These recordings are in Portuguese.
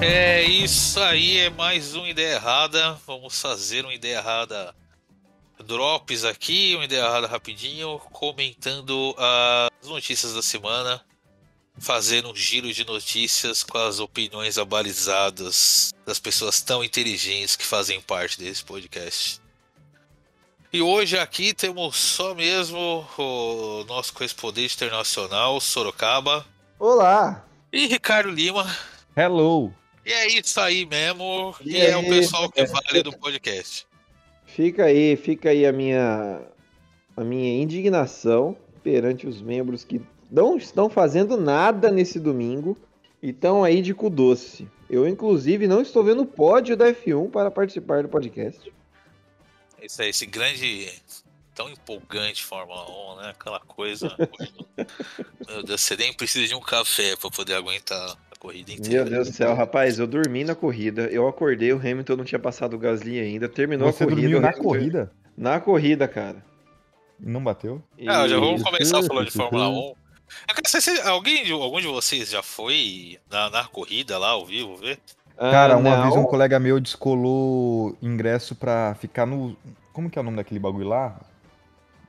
É isso aí, é mais uma ideia errada. Vamos fazer uma ideia errada. Drops aqui, uma ideia errada rapidinho, comentando as notícias da semana, fazendo um giro de notícias com as opiniões abalizadas das pessoas tão inteligentes que fazem parte desse podcast. E hoje aqui temos só mesmo o nosso correspondente internacional, Sorocaba. Olá! E Ricardo Lima. Hello! E é isso aí mesmo, e, e é o pessoal que vale do podcast. Fica aí, fica aí a minha a minha indignação perante os membros que não estão fazendo nada nesse domingo e estão aí de cu doce. Eu, inclusive, não estou vendo o pódio da F1 para participar do podcast. Esse, esse grande, tão empolgante Fórmula 1, né? Aquela coisa. Meu Deus, você nem precisa de um café para poder aguentar corrida inteira. Meu Deus do céu, rapaz, eu dormi na corrida, eu acordei, o Hamilton não tinha passado o Gasly ainda, terminou Você a corrida. dormiu na Hamilton- corrida? Na corrida, cara. Não bateu? Ah, já vamos começar falando de Fórmula 1. Eu quero saber se alguém, de- algum de vocês já foi na, na corrida lá ao vivo ver? Ah, Cara, uma não. vez um colega meu descolou ingresso pra ficar no. Como que é o nome daquele bagulho lá?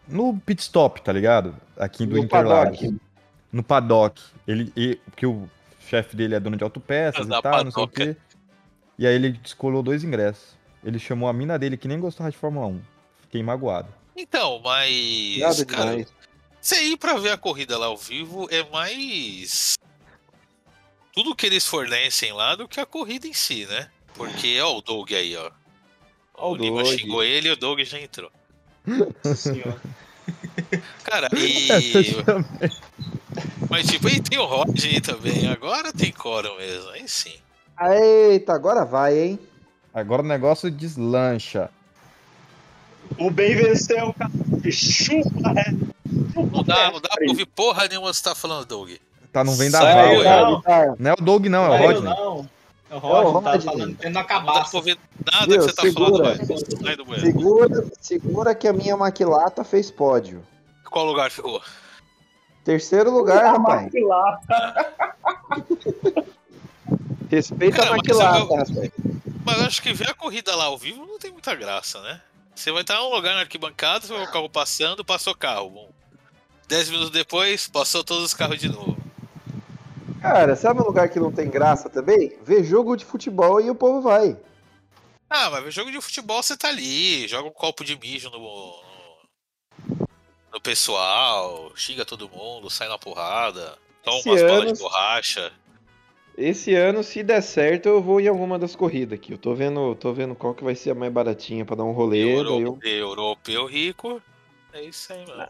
No pit stop, tá ligado? Aqui do No Interlagos. paddock. No paddock. Ele, e- porque o chefe dele é dono de autopeças e tal, não sei o quê. E aí ele descolou dois ingressos. Ele chamou a mina dele que nem gostava de Fórmula 1. Fiquei magoado. Então, mas. Nada cara, demais. você ir pra ver a corrida lá ao vivo é mais. Tudo que eles fornecem lá do que a corrida em si, né? Porque, ó, o Doug aí, ó. Ó o o Lima xingou ele e o Doug já entrou. Nossa senhora. Cara, e. Mas tipo, aí tem o Rodney também. Agora tem coro mesmo. Aí sim. Eita, agora vai, hein? Agora o negócio deslancha. O bem venceu, cara. Chupa, é. Não dá, não dá pra ouvir porra nenhuma você tá falando, Doug. Tá, não vem da Saiu, vala. não. Tá. Não é o Doug, não, é o Saiu, Rodney. Não. É o Rodney, É o tava Rodney. falando, tendo na Não dá pra cabaça. ouvir nada Viu, que você tá segura. falando, velho. Sai do banheiro. Segura, segura que a minha maquilata fez pódio. Qual lugar ficou? Terceiro lugar, rapaz. Respeita Cara, a mas maquilata, eu- rapaz. Mas eu acho que ver a corrida lá ao vivo não tem muita graça, né? Você vai estar em um lugar na arquibancada, você vai ver o carro passando, passou o carro. Bom, Dez minutos depois, passou todos os carros de novo. Cara, sabe um lugar que não tem graça também? Ver jogo de futebol e o povo vai. Ah, mas ver jogo de futebol você tá ali, joga um copo de mijo no, no, pessoal, xinga todo mundo, sai na porrada, toma Esse umas ano- de borracha. Esse ano, se der certo, eu vou em alguma das corridas aqui. Eu tô vendo, tô vendo qual que vai ser a mais baratinha pra dar um rolê. daí eu... Euro, Europeu rico, é isso aí, mano.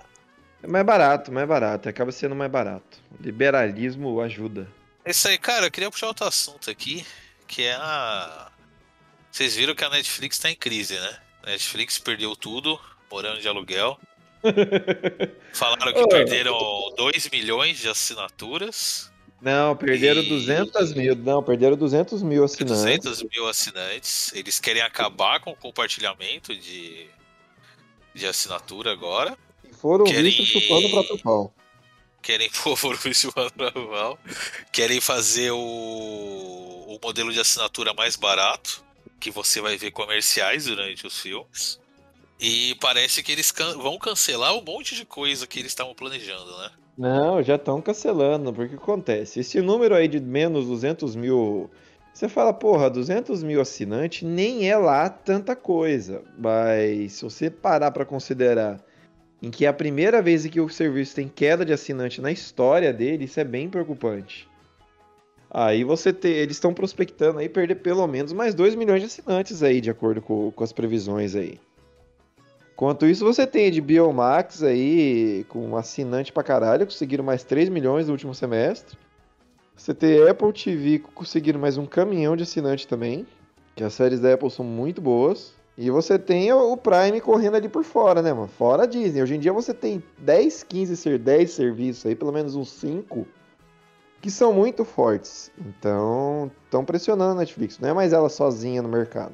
É mais barato, mais barato. Acaba sendo mais barato. Liberalismo ajuda. É isso aí, cara, eu queria puxar outro assunto aqui, que é a. Vocês viram que a Netflix tá em crise, né? A Netflix perdeu tudo, morando de aluguel. Falaram que Ô. perderam 2 milhões de assinaturas, Não, perderam E- 200 mil. Não, perderam 200 mil assinantes. 200 mil assinantes. Eles querem acabar com o compartilhamento de, de assinatura agora. E foram Querem- vistos chupando o próprio pau. Querem pôr o Silvano Naval. Querem fazer o, o modelo de assinatura mais barato, que você vai ver comerciais durante os filmes. E parece que eles can- vão cancelar um monte de coisa que eles estavam planejando, né? Não, já estão cancelando, porque o que acontece? Esse número aí de menos 200 mil. Você fala, porra, 200 mil assinantes nem é lá tanta coisa. Mas se você parar pra considerar em que é a primeira vez que o serviço tem queda de assinante na história dele, isso é bem preocupante. Aí você tem. Eles estão prospectando aí perder pelo menos mais 2 milhões de assinantes aí, de acordo com, com as previsões aí. Enquanto isso, você tem de Biomax aí, com assinante pra caralho, conseguiram mais 3 milhões no último semestre. Você tem Apple TV conseguindo mais um caminhão de assinante também, que as séries da Apple são muito boas. E você tem o o Prime correndo ali por fora, né, mano? Fora a Disney. Hoje em dia você tem 10, 15, ser 10 serviços aí, pelo menos uns 5, que são muito fortes. Então, estão pressionando a Netflix. Não é mais ela sozinha no mercado.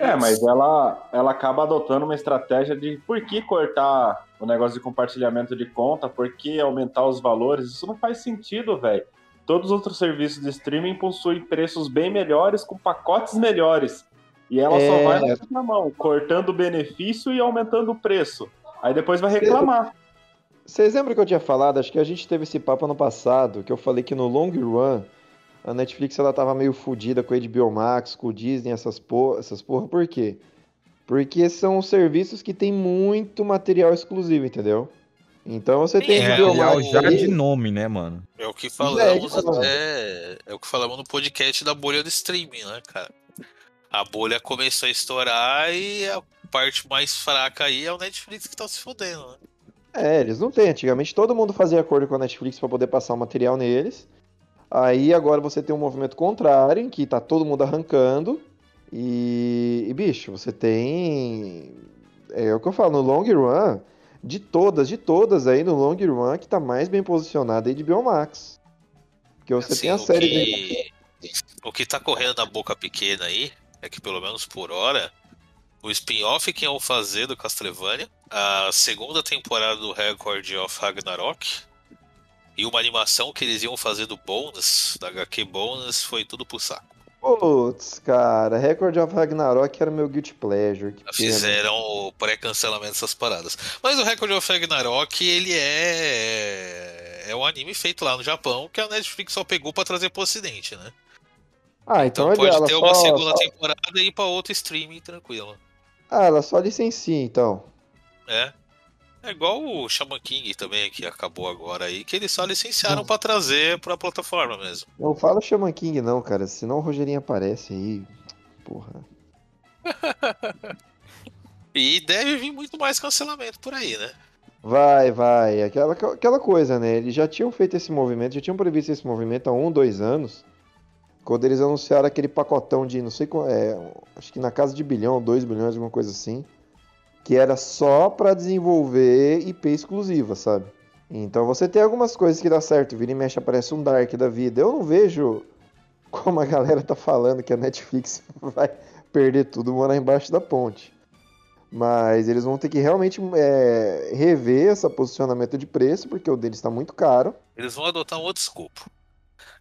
É, mas ela, ela acaba adotando uma estratégia de por que cortar o negócio de compartilhamento de conta, por que aumentar os valores? Isso não faz sentido, velho. todos os outros serviços de streaming possuem preços bem melhores com pacotes melhores. E ela só É. vai na mão, cortando o benefício e aumentando o preço. Aí depois vai reclamar. Vocês lembram que eu tinha falado? Acho que a gente teve esse papo ano passado, que eu falei que no long run a Netflix ela tava meio fodida com a HBO Max, com o Disney, essas porra, essas porra. Por quê? Porque são serviços que tem muito material exclusivo, entendeu? Então você tem É, HBO Material Max já de nome, né, mano? É o que É, falamos até. É o que falamos no podcast da bolha do streaming, né, cara? A bolha começou a estourar e a parte mais fraca aí é o Netflix que tá se fodendo, né? É, eles não têm. Antigamente todo mundo fazia acordo com a Netflix pra poder passar o material neles. Aí agora você tem um movimento contrário, em que tá todo mundo arrancando. E, e, bicho, você tem. É o que eu falo, no long run, de todas, de todas aí, no long run, que tá mais bem posicionada aí de Biomax. Porque você Assim, tem a série. que... o que tá correndo na boca pequena aí é que, pelo menos por hora, o spin-off que iam fazer do Castlevania, a segunda temporada do Record of Ragnarok e uma animação que eles iam fazer do Bonus, da HQ Bonus, foi tudo pro saco. Putz, cara, Record of Ragnarok era meu guilty pleasure. Que pena. Fizeram o pré-cancelamento dessas paradas. Mas o Record of Ragnarok, ele é. É um anime feito lá no Japão que a Netflix só pegou pra trazer pro ocidente, né? Ah, então, Então é pode ter uma só- segunda só- temporada e ir pra outro streaming tranquilo. Ah, ela só licencia, então. É. É igual o Shaman King também, que acabou agora aí, que eles só licenciaram pra trazer pra plataforma mesmo. Não fala Shaman King, não, cara. Senão o Rogerinho aparece aí. Porra. E deve vir muito mais cancelamento por aí, né? Vai, vai. Aquela, aquela coisa, né? Eles já tinham feito esse movimento, já tinham previsto esse movimento há um, dois anos. Quando eles anunciaram aquele pacotão de, não sei qual, é, acho que na casa de bilhão, dois bilhões, alguma coisa assim. Que era só pra desenvolver IP exclusiva, sabe? Então você tem algumas coisas que dá certo. Vira e mexe aparece um Dark da vida. Eu não vejo como a galera tá falando que a Netflix vai perder tudo e morar embaixo da ponte. Mas eles vão ter que realmente é, rever esse posicionamento de preço, porque o deles está muito caro. Eles vão adotar um outro escopo.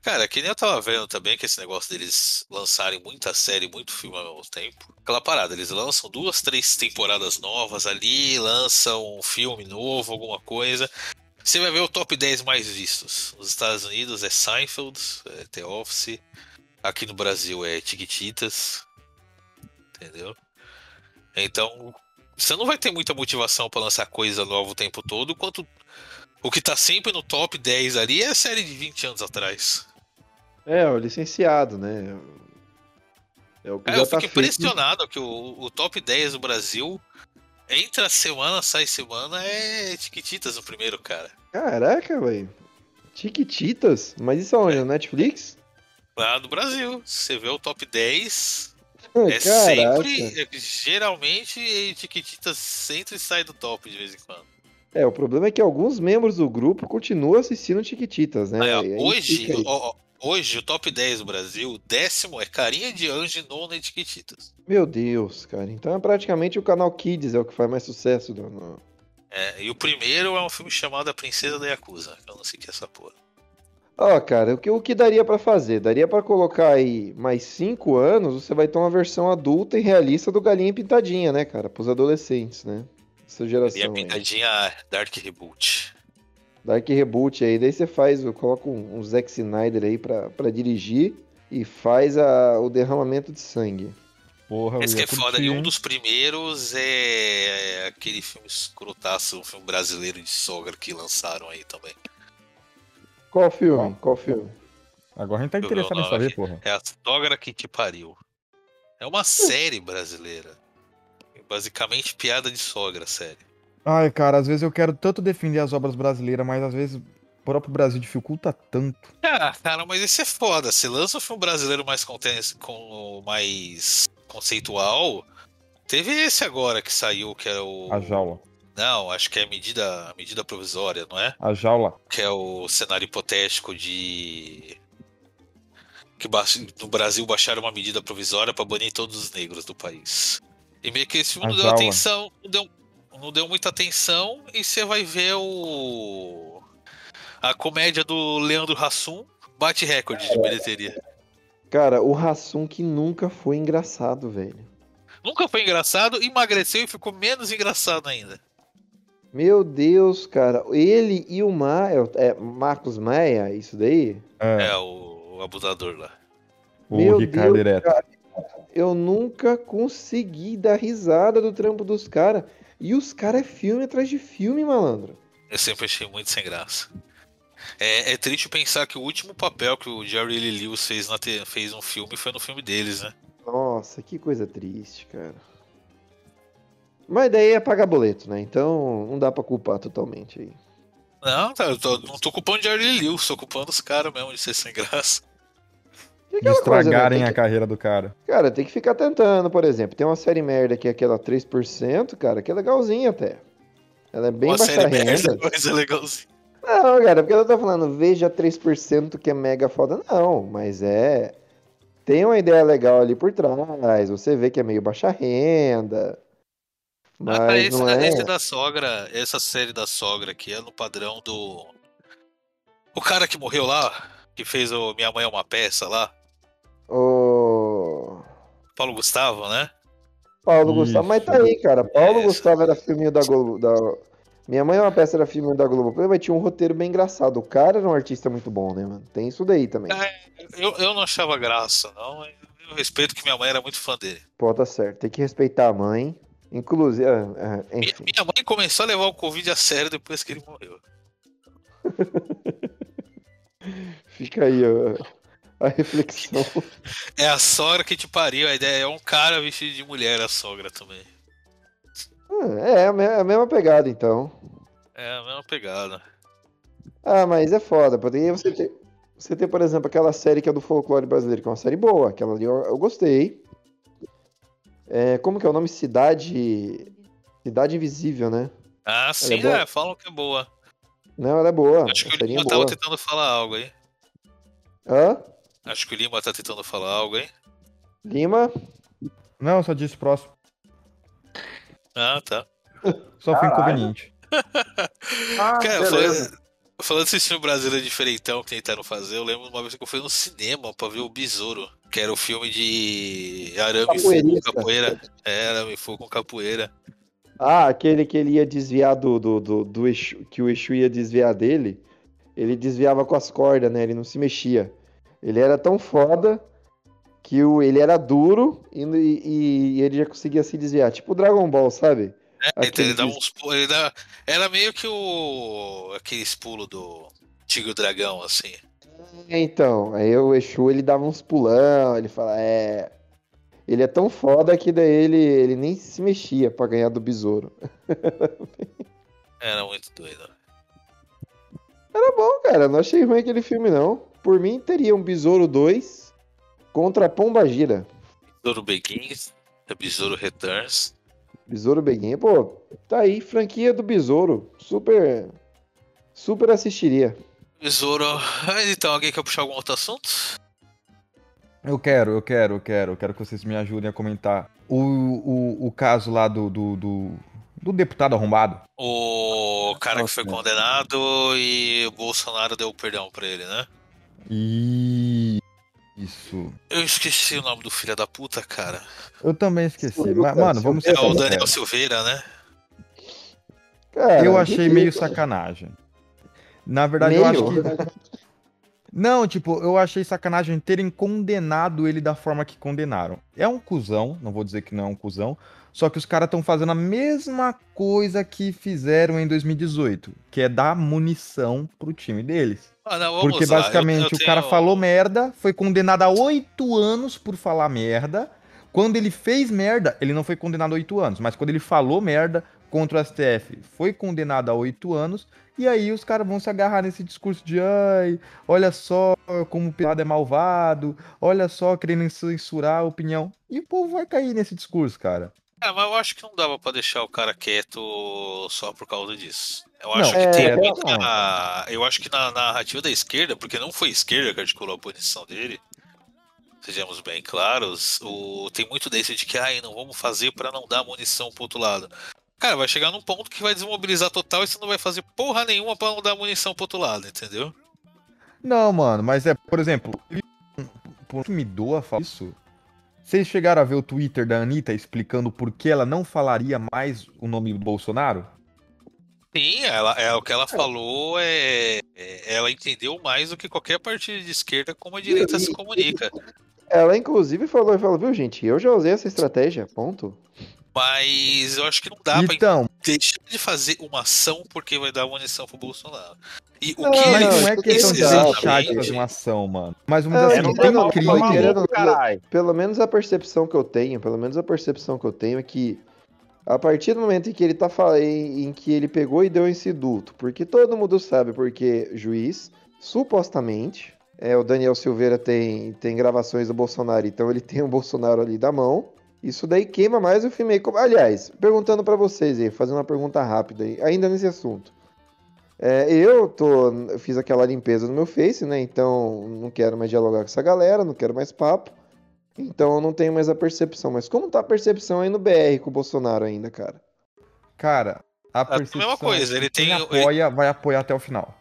Cara, que nem eu tava vendo também que esse negócio deles lançarem muita série, muito filme ao mesmo tempo. Aquela parada, eles lançam duas, três temporadas novas ali, lançam um filme novo, alguma coisa. Você vai ver o top 10 mais vistos. Nos Estados Unidos é Seinfeld, é The Office. Aqui no Brasil é Tiquititas. Entendeu? Então, você não vai ter muita motivação pra lançar coisa nova o tempo todo, quanto o que tá sempre no top 10 ali é a série de 20 anos atrás. É, o licenciado, né? É o que É, já eu tá fico impressionado que o, o top 10 do Brasil, entra semana, sai semana, é Tiquititas o primeiro, cara. Caraca, velho. Tiquititas? Mas isso aonde? Na Netflix? Lá no Brasil, você vê o top 10, Caraca. é sempre, é, geralmente, Tiquititas entra e sai do top de vez em quando. É, o problema é que alguns membros do grupo continuam assistindo Tiquititas, né? Hoje, ó, hoje, o top 10 do Brasil, o décimo é Carinha de Anjo e nono é Tiquititas. Meu Deus, cara. Então é praticamente o canal Kids é o que faz mais sucesso do. no- É, e o primeiro é um filme chamado A Princesa da Yakuza. que Eu não sei o que é essa porra. Ó, cara, o que, o que daria pra fazer? Daria pra colocar aí mais cinco anos, você vai ter uma versão adulta e realista do Galinha Pintadinha, né, cara? Pros adolescentes, né? Essa E a geração aí. pintadinha Dark Reboot. Dark Reboot aí, daí você faz, coloca um, um Zack Snyder aí pra, pra dirigir e faz a, o derramamento de sangue. Porra, Esse que é foda. E um dos primeiros é aquele filme escrotaço, um filme brasileiro de sogra que lançaram aí também. Qual filme? Qual filme? Agora a gente tá interessado em saber, porra. É a sogra que te pariu. É uma série brasileira. Basicamente piada de sogra, série. Ai, cara, às vezes eu quero tanto defender as obras brasileiras, mas às vezes o próprio Brasil dificulta tanto. Ah, cara, mas esse é foda. Se lança um filme brasileiro mais, conten- com, mais conceitual, teve esse agora que saiu, que é o. A jaula. Não, acho que é a medida, medida provisória, não é? A jaula. Que é o cenário hipotético de. Que no Brasil baixaram uma medida provisória para banir todos os negros do país. E meio que esse filme não deu jaula. atenção, não deu, não deu muita atenção, e você vai ver o. A comédia do Leandro Hassum Bate recorde de bilheteria. Cara, o Hassum que nunca foi engraçado, velho. Nunca foi engraçado, emagreceu e ficou menos engraçado ainda. Meu Deus, cara. Ele e o Maia, é Marcos Maia, isso daí? É, É, o, abusador lá. o Meu Ricardo Deus, Direto. cara. Eu nunca consegui dar risada do trampo dos caras. E os caras é filme atrás de filme, malandro. Eu sempre achei muito sem graça. É, é triste pensar que o último papel que o Jerry Lee Lewis fez, na te- fez um filme foi no filme deles, né? Nossa, que coisa triste, cara. Mas daí é pagar boleto, né? Então não dá pra culpar totalmente aí. Não, tá, eu tô- não tô culpando o Jerry Lee Lewis, tô culpando os caras mesmo de ser sem graça. E De aquela coisa, né? estragarem Tem a que- carreira do cara. Cara, tem que ficar tentando, por exemplo. Tem uma série merda que é aquela 3%, cara, que é legalzinha até. Ela é bem Uma baixa série merda, renda. mas é legalzinho. Não, cara, porque ela tá falando, veja 3% que é mega foda. Não, mas é. Tem uma ideia legal ali por trás. Você vê que é meio baixa renda. Mas Ah, esse, não é. esse da sogra, essa série da sogra que é no padrão do. O cara que morreu lá, que fez o Minha Mãe é uma Peça lá, O. Paulo Gustavo, né? Paulo Isso. Gustavo, mas tá aí, cara. Paulo Essa. Gustavo era filminho da Globo. Da... Minha mãe é uma peça, era filminho da Globo, mas tinha um roteiro bem engraçado. O cara era um artista muito bom, né, mano? Tem isso daí também. Ah, Eu, eu não achava graça, não. Eu respeito que minha mãe era muito fã dele. Pô, tá certo. Tem que respeitar a mãe. Inclusive, ah, Minha, enfim. minha mãe começou a levar o Covid a sério depois que ele morreu. Fica aí ó, a reflexão. É a sogra que te pariu, a ideia é um cara vestido de mulher, a sogra também. Ah, é, a me- a mesma pegada, então. É a mesma pegada. Ah, mas é foda, porque você tem, você tem, por exemplo, aquela série que é do folclore brasileiro, que é uma série boa, aquela ali eu, eu gostei. É, como que é o nome? Cidade. Cidade Invisível, né? Ah, sim, boa? é, falam que é boa. Não, ela é boa. Acho que o Lima é tava tentando falar algo aí. Hã? Acho que o Lima tá tentando falar algo aí. Lima? Não, só disse próximo. Ah, tá. Só foi inconveniente. Ah, Cara, falando, falando desse filme brasileiro diferentão que tentaram fazer, eu lembro uma vez que eu fui no cinema pra ver o Besouro, que era o filme de arame e fogo com capoeira. É, arame e fogo com capoeira. Ah, aquele que ele ia desviar do, do, do, do Exu, que o Exu ia desviar dele, ele desviava com as cordas, né? Ele não se mexia. Ele era tão foda que o, ele era duro e, e- e ele já conseguia se desviar. Tipo o Dragon Ball, sabe? É, então Aquele ele dava uns ele dava- Era meio que o. aqueles pulos do Tigre Dragão, assim. É, Então, aí o Exu ele dava uns pulão, ele fala, é. Ele é tão foda que daí ele, ele nem se mexia pra ganhar do besouro. Era muito doido. Era bom, cara. Não achei ruim aquele filme, não. Por mim, teria um Besouro 2 contra Pomba Gira. Besouro Begins, Besouro Returns. Besouro Beguinha, pô, tá aí, franquia do Besouro. Super. Super assistiria. Besouro. Mas então, alguém quer puxar algum outro assunto? Eu quero, eu quero, eu quero. Eu quero que vocês me ajudem a comentar. O, o, o caso lá do, do, do, do deputado arrombado. O cara que Nossa, foi né? condenado e o Bolsonaro deu perdão pra ele, né? E. Isso. Eu esqueci o nome do filho da puta, cara. Eu também esqueci. Mas, mano, vamos É o Daniel. Silveira, né? Cara, Eu achei meio sacanagem. Na verdade, eu acho Meio? que. Não, tipo, eu achei sacanagem terem condenado ele da forma que condenaram. É um cuzão, não vou dizer que não é um cuzão, só que os caras estão fazendo a mesma coisa que fizeram em 2018, que é dar munição pro time deles. Ah, não, Porque lá. basicamente Eu- eu o cara tenho- falou merda, foi condenado a oito anos por falar merda. Quando ele fez merda, ele não foi condenado a oito anos, mas quando ele falou merda contra o STF, foi condenado a oito anos. E aí os caras vão se agarrar nesse discurso de ai, olha só como o pelado é malvado, olha só querendo censurar a opinião. E o povo vai cair nesse discurso, cara. É, mas eu acho que não dava pra deixar o cara quieto só por causa disso. Eu Não, acho que é, tem não. muita. Eu acho que na narrativa da esquerda, porque não foi a esquerda que articulou a punição dele, sejamos bem claros, o... tem muito desse de que, ai, não vamos fazer pra não dar munição pro outro lado. Cara, vai chegar num ponto que vai desmobilizar total e você não vai fazer porra nenhuma pra não dar munição pro outro lado, entendeu? Não, mano, mas é, por exemplo, por que me doa falar isso? Vocês chegaram a ver o Twitter da Anitta explicando por que ela não falaria mais o nome do Bolsonaro? Sim, ela, é, o que ela falou é, é- Ela entendeu mais do que qualquer partido de esquerda como a direita se comunica. Ela, inclusive, falou, falou, viu, gente, eu já usei essa estratégia, ponto. Mas eu acho que não dá pra Então, deixar de fazer uma ação porque vai dar munição pro Bolsonaro. E o Não, que mas ele não é questão de deixar de fazer uma ação, mano. Mas vamos É, dizer não assim, tem tem mal- crime. querendo-. Pelo menos a percepção que eu tenho, pelo menos a percepção que eu tenho é que a partir do momento em que ele tá falando, em que ele pegou e deu esse duto, porque todo mundo sabe, porque juiz, supostamente, é, o Daniel Silveira tem, tem gravações do Bolsonaro, então ele tem o Bolsonaro ali da mão. Isso daí queima mais o filme. Aliás, perguntando pra vocês aí, fazendo uma pergunta rápida aí, ainda nesse assunto. É, eu tô, eu fiz aquela limpeza no meu Face, né? Então não quero mais dialogar com essa galera, não quero mais papo. Então eu não tenho mais a percepção. Mas como tá a percepção aí no BR com o Bolsonaro ainda, cara? Cara, a a percepção mesma coisa, é ele que quem tem- apoia, vai apoiar até o final.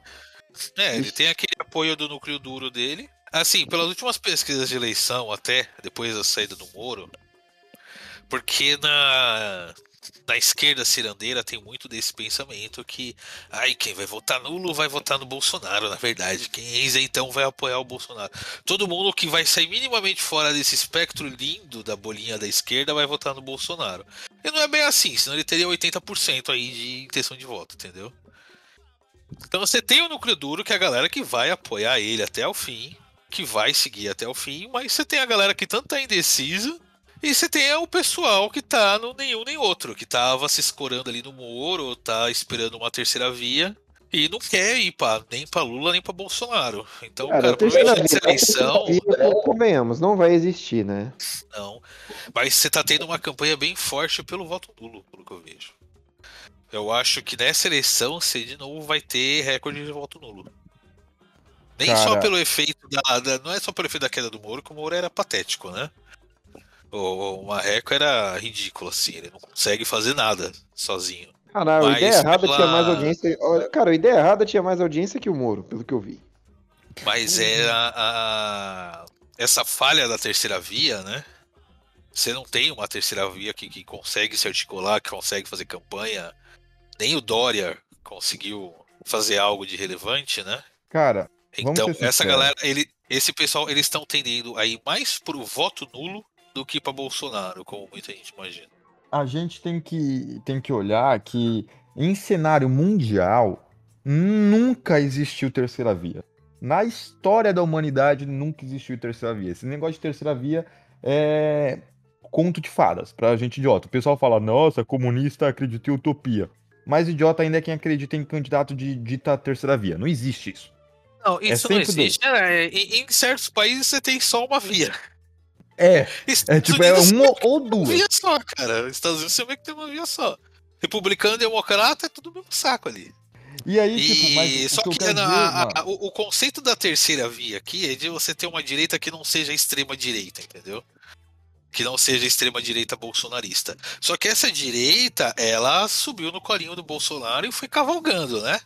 É, ele tem aquele apoio do núcleo duro dele. Assim, pelas últimas pesquisas de eleição, até depois da saída do Moro, porque na, na esquerda cirandeira tem muito desse pensamento que, ai, quem vai votar nulo vai votar no Bolsonaro, na verdade. Quem é isentão vai apoiar o Bolsonaro. Todo mundo que vai sair minimamente fora desse espectro lindo da bolinha da esquerda vai votar no Bolsonaro. E não é bem assim, senão ele teria 80% aí de intenção de voto, entendeu? Então você tem o núcleo duro, que é a galera que vai apoiar ele até o fim, que vai seguir até o fim, mas você tem a galera que tanto tá indecisa, e você tem o pessoal que tá no nenhum nem outro, que tava se escorando ali no Moro, ou tá esperando uma terceira via, e não quer ir pra, nem pra Lula nem pra Bolsonaro. Então, cara, a terceira provavelmente essa eleição, via, convenhamos, não vai existir, né? não. Mas você tá tendo uma campanha bem forte pelo voto nulo, pelo que eu vejo. Eu acho que nessa eleição você de novo vai ter recorde de voto nulo. Nem Cara- só pelo efeito da, da- Não é só pelo efeito da queda do Moro, que o Moro era patético, né? O, o Marreco era ridículo, assim, ele não consegue fazer nada sozinho. Caralho, a ideia errada pela- tinha mais audiência. Cara, a ideia errada tinha mais audiência que o Moro, pelo que eu vi. Mas era a, essa falha da terceira via, né? Você não tem uma terceira via que, que consegue se articular, que consegue fazer campanha. Nem o Dória conseguiu fazer algo de relevante, né? Cara, Então, essa galera, ele, esse pessoal, eles estão tendendo a ir mais pro voto nulo do que para Bolsonaro, como muita gente imagina. a gente tem que, tem que olhar que em cenário mundial nunca existiu terceira via. Na história da humanidade nunca existiu terceira via. Esse negócio de terceira via é conto de fadas pra gente idiota. O pessoal fala, nossa, comunista acredita em utopia. Mais idiota ainda é quem acredita em candidato de dita terceira via. Não existe isso. Não, isso não sempre existe. É, em, em certos países você tem só uma via. É, é tipo, é Unidos uma você ou tem uma duas. via só, cara. Os Estados Unidos você vê que tem uma via só. Republicano e democrata é tudo o mesmo saco ali. E aí, tipo, mas E o só que que na- dizer, a- o, o conceito da terceira via aqui é de você ter uma direita que não seja extrema direita, entendeu? Que não seja extrema direita bolsonarista. Só que essa direita, ela subiu no colinho do Bolsonaro e foi cavalgando, né?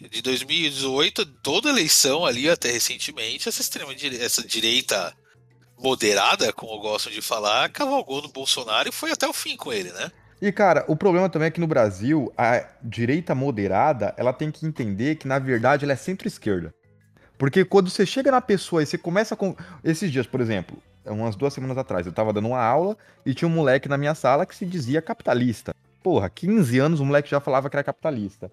De 2018, toda eleição ali até recentemente, essa extrema direita, essa direita moderada, como gostam de falar, cavalgou no Bolsonaro e foi até o fim com ele, né? E, cara, o problema também é que no Brasil, a direita moderada, ela tem que entender que, na verdade, ela é centro-esquerda. Porque quando você chega na pessoa e você começa com. Esses dias, por exemplo, umas duas semanas atrás, eu tava dando uma aula e tinha um moleque na minha sala que se dizia capitalista. Porra, 15 anos o moleque já falava que era capitalista.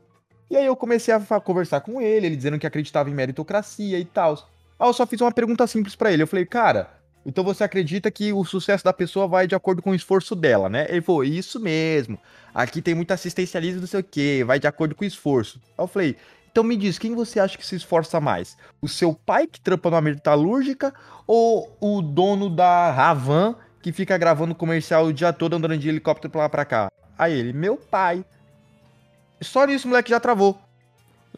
E aí eu comecei a conversar com ele, ele dizendo que acreditava em meritocracia e tal. Aí eu só fiz uma pergunta simples pra ele. Eu falei, cara, então você acredita que o sucesso da pessoa vai de acordo com o esforço dela, né? Ele falou, isso mesmo. Aqui tem muito assistencialismo, não sei o quê, vai de acordo com o esforço. Aí eu falei, então me diz, quem você acha que se esforça mais? O seu pai que trampa numa metalúrgica ou o dono da Ravan que fica gravando comercial o dia todo andando de helicóptero pra lá pra cá? Aí ele, meu pai. Só nisso o moleque já travou.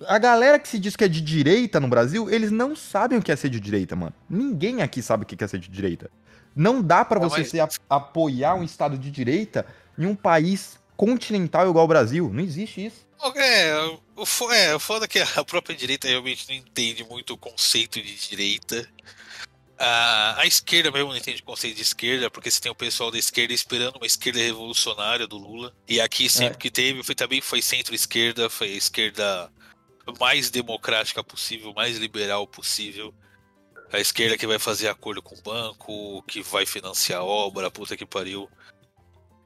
A galera que se diz que é de direita no Brasil, eles não sabem o que é ser de direita, mano. Ninguém aqui sabe o que é ser de direita. Não dá pra Não, você mas- se a- apoiar um estado de direita em um país continental igual o Brasil. Não existe isso. É, o, é, o foda é que a própria direita realmente não entende muito o conceito de direita. A, a esquerda mesmo não entende o conceito de esquerda, porque você tem o pessoal da esquerda esperando uma esquerda revolucionária do Lula. E aqui sempre que teve, foi, também foi centro-esquerda, foi esquerda mais democrática possível, mais liberal possível. A esquerda que vai fazer acordo com o banco, que vai financiar a obra, puta que pariu.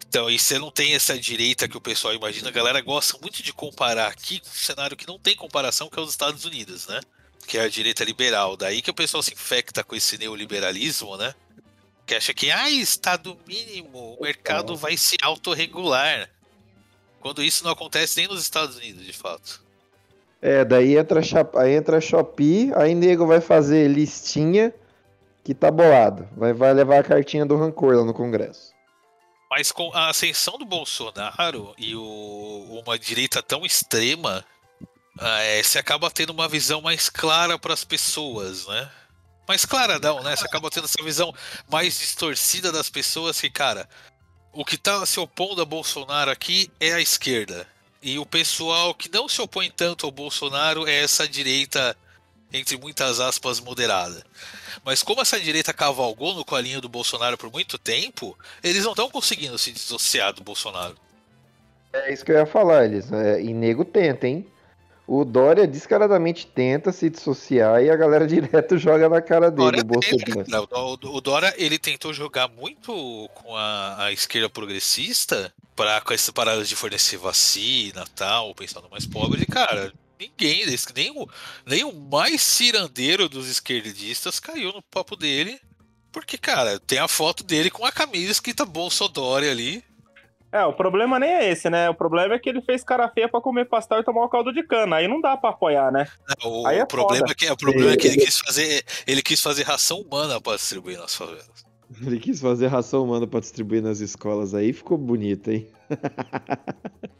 Então, e você não tem essa direita que o pessoal imagina, a galera gosta muito de comparar aqui com um cenário que não tem comparação, que é os Estados Unidos, né? Que é a direita liberal. Daí que o pessoal se infecta com esse neoliberalismo, né? Que acha que, ah, Estado mínimo, o mercado vai se autorregular. Quando isso não acontece nem nos Estados Unidos, de fato. É, daí entra, aí entra a Shopee, aí nego vai fazer listinha que tá bolado. Vai, vai levar a cartinha do rancor lá no Congresso. Mas com a ascensão do Bolsonaro e o- uma direita tão extrema, ah, é, você acaba tendo uma visão mais clara para as pessoas, né? Mais clara não, né? Você acaba tendo essa visão mais distorcida das pessoas que, cara, o que tá se opondo a Bolsonaro aqui é a esquerda. E o pessoal que não se opõe tanto ao Bolsonaro é essa direita, entre muitas aspas, moderada. Mas como essa direita cavalgou no colinho do Bolsonaro por muito tempo, eles não estão conseguindo se dissociar do Bolsonaro. É isso que eu ia falar, eles. É, e nego tenta, hein? O Dória descaradamente tenta se dissociar e a galera direto joga na cara dele, Dória o. Não, o, o Dória ele tentou jogar muito com a, a esquerda progressista para com essa parada de fornecer vacina tal, pensando mais pobre. E, cara, ninguém, nem o, nem o mais cirandeiro dos esquerdistas caiu no papo dele. Porque, cara, tem a foto dele com a camisa escrita Bolsodória ali. É, o problema nem é esse, né? O problema é que ele fez cara feia pra comer pastel e tomar o caldo de cana. Aí não dá pra apoiar, né? O, Aí é problema, foda. é que, o problema é que ele quis fazer. Ele quis fazer ração humana para distribuir nas favelas. Ele quis fazer ração humana pra distribuir nas escolas aí, ficou bonito, hein?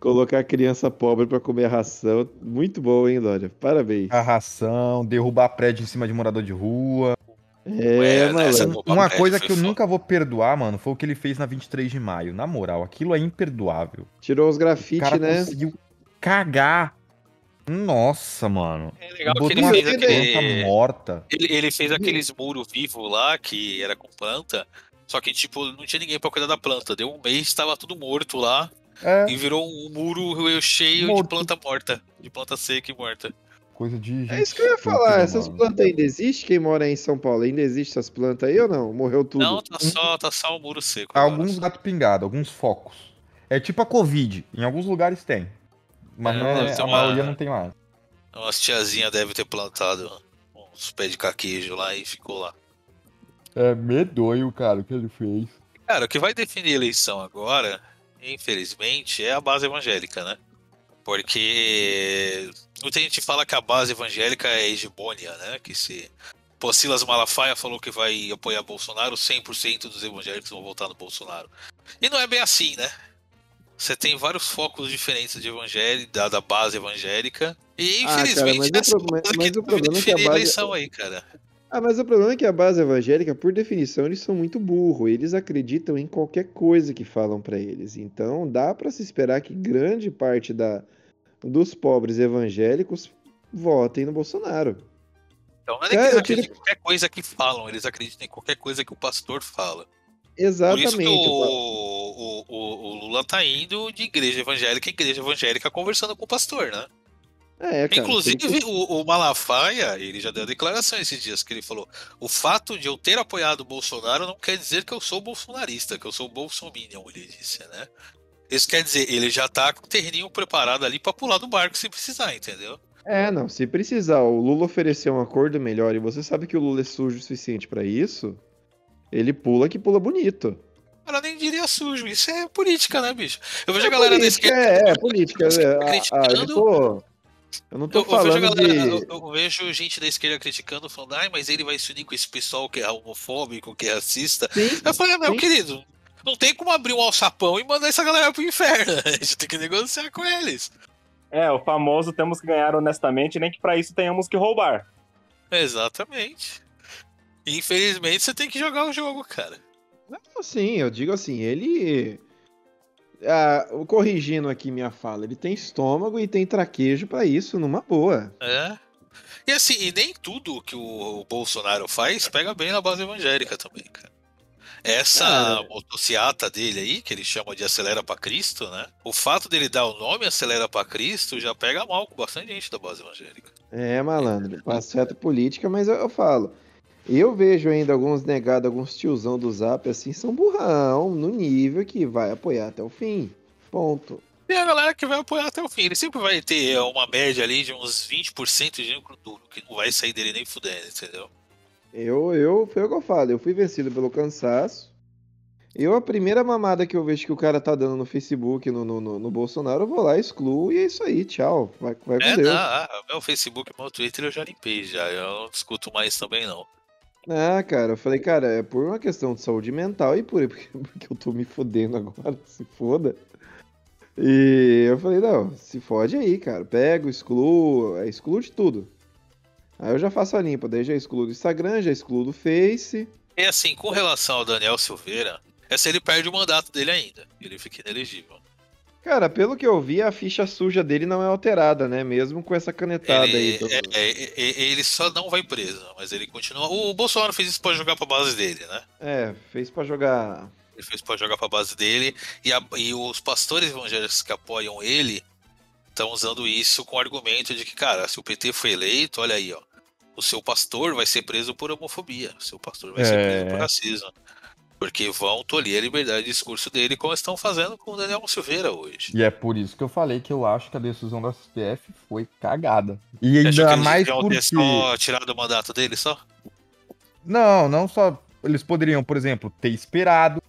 Colocar a criança pobre pra comer ração, muito bom, hein, Dória? Parabéns. A ração, derrubar prédio em cima de morador de rua. É, nessa Opa, Uma coisa que eu foda. nunca vou perdoar, mano, foi o que ele fez na 23 de maio. Na moral, aquilo é imperdoável. Tirou os grafites, né? conseguiu cagar. Nossa, mano. É legal que Botou ele uma fez aquele- morta. Ele, ele fez aqueles muros vivos lá, que era com planta. Só que, tipo, não tinha ninguém pra cuidar da planta. Deu um mês, tava tudo morto lá. É, E virou um muro cheio de Morto. planta morta. De planta seca e morta. Coisa de É isso que eu ia falar. Essas mano. plantas ainda existem? Quem mora aí em São Paulo ainda existe essas plantas aí ou não? Morreu tudo? Não, tá só, tá só o muro seco. agora. Alguns gato pingado, alguns focos. É tipo a Covid. Em alguns lugares tem. Mas É, não é- deve a uma- maioria não tem mais. Umas tiazinhas devem ter plantado uns pés de caquejo lá e ficou lá. É medonho, cara, o que ele fez. Cara, o que vai definir a eleição agora, infelizmente, é a base evangélica, né? Porque muita gente fala que a base evangélica é hegemônia, né? Que se Pô, Silas Malafaia falou que vai apoiar Bolsonaro, 100% dos evangélicos vão votar no Bolsonaro. E não é bem assim, né? Você tem vários focos diferentes de evangélica, da, da base evangélica. E Ah, cara, infelizmente mas o problema- mas que o problema é que a base- eleição aí, cara. Ah, mas o problema é que a base evangélica, por definição, eles são muito burros. Eles acreditam em qualquer coisa que falam pra eles. Então, dá pra se esperar que grande parte da, dos pobres evangélicos votem no Bolsonaro. Então não é Cara, que eles acreditam em qualquer coisa que falam, eles acreditam em qualquer coisa que o pastor fala. Por Exatamente. isso que o, o, o- o Lula tá indo de igreja evangélica em igreja evangélica conversando com o pastor, né? É, cara. Inclusive, que- o, o Malafaia, ele já deu a declaração esses dias, que ele falou: o fato de eu ter apoiado o Bolsonaro não quer dizer que eu sou bolsonarista, que eu sou bolsominion, ele disse, né? Isso quer dizer, ele já tá com o terreninho preparado ali pra pular do barco se precisar, entendeu? É, não, se precisar, o Lula oferecer um acordo melhor e você sabe que o Lula é sujo o suficiente pra isso, ele pula que pula bonito. Ela nem diria sujo, isso é política, né, bicho? Eu vejo É a galera da esquerda. É, é política. Você é, tá ah, ah, eu tô, eu não tô Eu, eu vejo a falando galera, de... eu, eu vejo gente da esquerda criticando, falando, ai, mas ele vai se unir com esse pessoal que é homofóbico, que é racista. Sim, Eu falei, meu Sim. querido, não tem como abrir um alçapão e mandar essa galera pro inferno. A gente tem que negociar com eles. É, o famoso temos que ganhar honestamente, nem que pra isso tenhamos que roubar. Exatamente. Infelizmente, você tem que jogar o jogo, cara. Sim, eu digo assim, ele. ah, corrigindo aqui minha fala, ele tem estômago e tem traquejo pra isso, numa boa. É. E assim, e nem tudo que o Bolsonaro faz pega bem na base evangélica também, cara. Essa motociata dele aí, que ele chama de Acelera pra Cristo, né? O fato dele dar o nome Acelera pra Cristo já pega mal com bastante gente da base evangélica. É, malandro, passeata política, mas eu, eu falo. Eu vejo ainda alguns negados, alguns tiozão do zap assim, são burrão, no nível que vai apoiar até o fim. Ponto. E a galera que vai apoiar até o fim. Ele sempre vai ter uma média ali de uns 20% de lucro duro, que não vai sair dele nem fudendo, entendeu? Eu, eu, foi o que eu falo, eu fui vencido pelo cansaço. Eu, a primeira mamada que eu vejo que o cara tá dando no Facebook, no, no, no- no Bolsonaro, eu vou lá, excluo e é isso aí, tchau. Vai, vai com É, Deus. não, ah, meu Facebook e meu Twitter eu já limpei já, eu não discuto mais também não. Ah, cara, eu falei, cara, é por uma questão de saúde mental e por porque, porque eu tô me fodendo agora, se foda. E eu falei, não, se fode aí, cara. Pego, excluo, é, excluo de tudo. Aí eu já faço a limpa, daí já excluo do Instagram, já excluo do Face. E assim, com relação ao Daniel Silveira, essa ele perde o mandato dele ainda. Ele fica inelegível. Cara, pelo que eu vi, a ficha suja dele não é alterada, né? Mesmo com essa canetada aí. Ele, do- é, é, é, ele só não vai preso, mas ele continua. O Bolsonaro fez isso pra jogar pra base dele, né? É, fez pra jogar. Ele fez pra jogar pra base dele. E, a- e os pastores evangélicos que apoiam ele estão usando isso com o argumento de que, cara, se o PT foi eleito, olha aí, ó. O seu pastor vai ser preso por homofobia. O seu pastor vai ser É. preso por racismo. Porque vão tolir a liberdade de discurso dele, como estão fazendo com o Daniel Silveira hoje. E é por isso que eu falei que eu acho que a decisão da STF foi cagada. E ainda mais porque... ter só tirado o mandato dele só? Não, não só. Eles poderiam, por exemplo, ter esperado.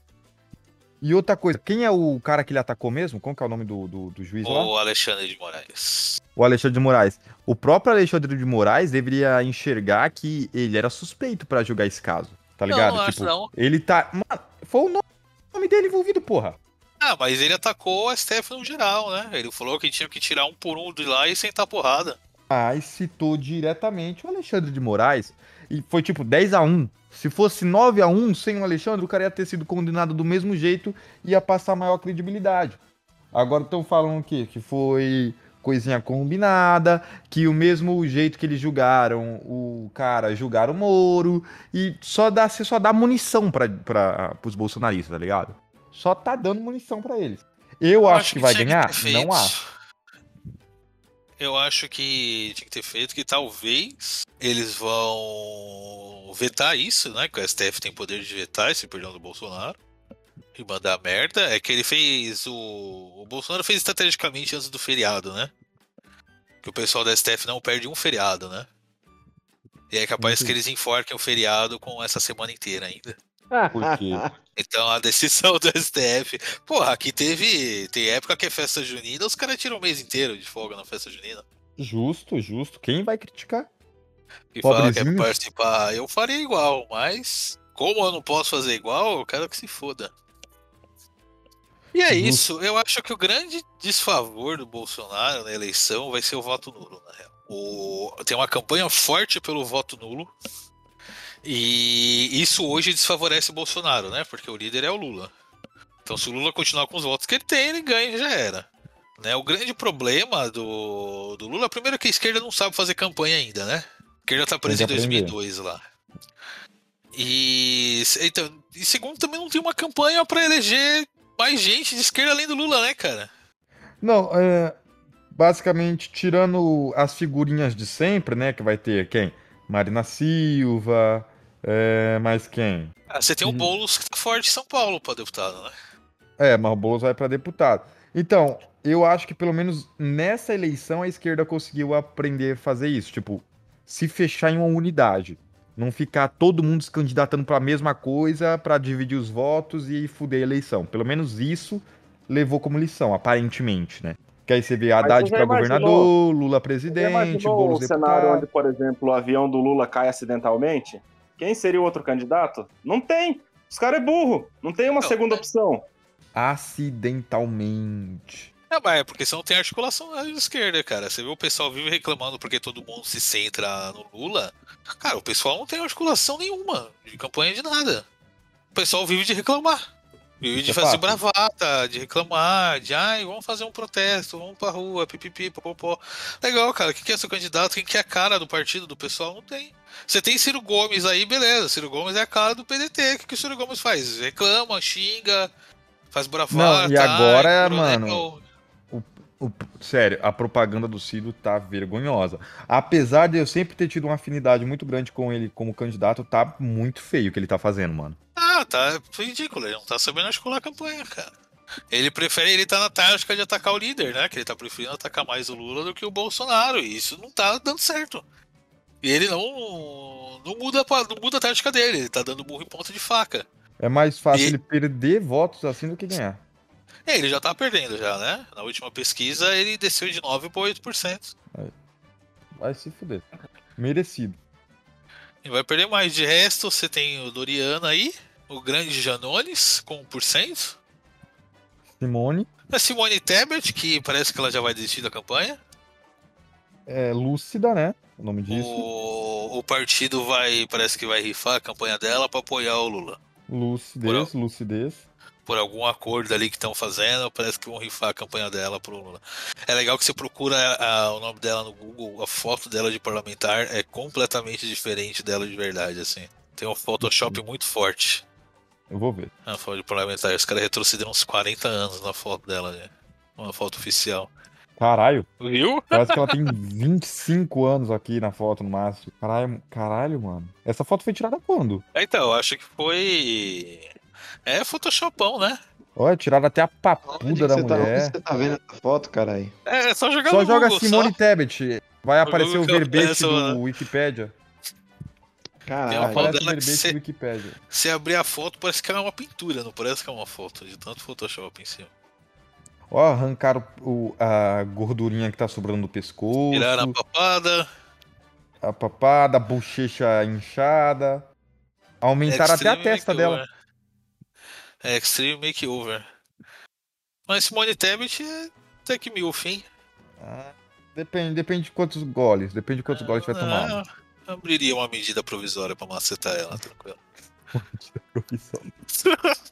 E outra coisa, quem é o cara que ele atacou mesmo? Qual que é o nome do, do, do juiz lá? O Alexandre de Moraes. O Alexandre de Moraes. O próprio Alexandre de Moraes deveria enxergar que ele era suspeito pra julgar esse caso. Tá Não, ligado? não acho tipo, não. ele tá. Mano, foi o nome- dele envolvido, porra. Ah, mas ele atacou a STF no geral, né? Ele falou que tinha que tirar um por um de lá e sentar porrada. Mas citou diretamente o Alexandre de Moraes. E foi tipo 10 a 1 Se fosse 9 a 1 sem o Alexandre, o cara ia ter sido condenado do mesmo jeito e ia passar maior credibilidade. Agora estão falando o quê? Que foi coisinha combinada, que o mesmo jeito que eles julgaram o cara, julgaram o Moro, e só dá, você só dá munição para os bolsonaristas, tá ligado? Só tá dando munição pra eles. Eu, acho, que, vai tinha ganhar? Não acho. Eu acho que tinha que ter feito que talvez eles vão vetar isso, né? Que o STF tem poder de vetar esse perdão do Bolsonaro. E mandar merda. É que ele fez o. O Bolsonaro fez estrategicamente antes do feriado, né? Que o pessoal da STF não perde um feriado, né? E é capaz Entendi. que eles enforquem o feriado com essa semana inteira ainda. Por quê? Então a decisão do STF. Porra, aqui teve. Tem época que é festa junina, os caras tiram o mês inteiro de folga na festa junina. Justo, justo. Quem vai criticar? E fala que é participar. Eu faria igual, mas. Como eu não posso fazer igual, eu quero que se foda. E é isso. Eu acho que o grande desfavor do Bolsonaro na eleição vai ser o voto nulo, na real. O... Tem uma campanha forte pelo voto nulo. E isso hoje desfavorece o Bolsonaro, né? Porque o líder é o Lula. Então, se o Lula continuar com os votos que ele tem, ele ganha já era. Né? O grande problema do, do Lula, primeiro que a esquerda não sabe fazer campanha ainda, né? A esquerda tá presa em Tem que aprender. 2002 lá. E, então, e segundo, também não tem uma campanha pra eleger mais gente de esquerda além do Lula, né, cara? Não, é, basicamente, tirando as figurinhas de sempre, né? Que vai ter quem? Marina Silva, é, mais quem? Ah, você tem o Uhum. Boulos que tá forte em São Paulo pra deputado, né? É, mas o Boulos vai pra deputado. Então, eu acho que pelo menos nessa eleição a esquerda conseguiu aprender a fazer isso. Tipo, se fechar em uma unidade. Não ficar todo mundo se candidatando pra mesma coisa pra dividir os votos e fuder a eleição. Pelo menos isso levou como lição, aparentemente, né? Que aí você vê Haddad imaginou- governador, Lula presidente, Boulos um cenário deputado. onde, por exemplo, o avião do Lula cai acidentalmente? Quem seria o outro candidato? Não tem. Os caras é burro. Não tem uma Não, segunda opção. Acidentalmente. É, mas é porque você não tem articulação na esquerda, cara. Você vê o pessoal vive reclamando porque todo mundo se centra no Lula. Cara, o pessoal não tem articulação nenhuma de campanha de nada. O pessoal vive de reclamar. E de É fazer fato. bravata, de reclamar, de ai, vamos fazer um protesto, vamos pra rua, pipipi, popopó. Legal, cara. Quem quer ser candidato, quem quer a cara do partido, do pessoal, não tem. Você tem Ciro Gomes aí, beleza. Ciro Gomes é a cara do PDT. O que, que o Ciro Gomes faz? Reclama, xinga, faz bravata. Não, e agora, ai, coronel. mano, O- sério, a propaganda do Ciro tá vergonhosa. Apesar de eu sempre ter tido uma afinidade muito grande com ele como candidato, tá muito feio o que ele tá fazendo, mano. Ah, tá ridículo. Ele não tá sabendo articular a campanha, cara. Ele prefere, ele tá na tática de atacar o líder, né? Que ele tá preferindo atacar mais o Lula do que o Bolsonaro. E isso não tá dando certo. E ele não, não, muda, a- não muda a tática dele. Ele tá dando burro em ponta de faca. É mais fácil E- ele perder votos assim do que ganhar. É, ele já tá perdendo já, né? Na última pesquisa ele desceu de 9 para 8%. Vai se fuder. Merecido. E vai perder mais. De resto, você tem o Doriano aí, o grande Janones com 1%. Simone, A Simone Tebet, que parece que ela já vai desistir da campanha. é lúcida, né? O nome disso. O, o partido vai, parece que vai rifar a campanha dela para apoiar o Lula. Lucidez, lucidez. Por algum acordo ali que estão fazendo, parece que vão rifar a campanha dela pro Lula. É legal que você procura a- o nome dela no Google, a foto dela de parlamentar é completamente diferente dela de verdade, assim. Tem um Photoshop muito forte Eu vou ver. na foto de parlamentar. Os caras retrocederam uns 40 anos na foto dela, né? Uma foto oficial. Caralho, Viu? parece que ela tem 25 anos aqui na foto no máximo. Caralho, caralho, mano. Essa foto foi tirada quando? Então, eu acho que foi. É Photoshopão, né? Olha, tiraram até a papuda da tá, mulher. você tá vendo essa foto, caralho? É, é só jogar Só no joga Google, Simone só. Tebet. Vai aparecer o Google que verbete do Wikipedia. Caralho. foto Aparece o verbete do Wikipedia. Se abrir a foto, parece que ela é uma pintura, não parece que é uma foto, de tanto Photoshop em cima. Ó, arrancaram o- a gordurinha que tá sobrando do pescoço. Tiraram a papada, a papada, a bochecha inchada. Aumentaram até a testa dela. Makeover. É, Extreme Makeover. Mas Simone Tebet é até que milf, hein? Ah, depende, depende de quantos goles. Depende de quantos goles vai tomar. Ah, abriria uma medida provisória pra macetar ela, tranquilo.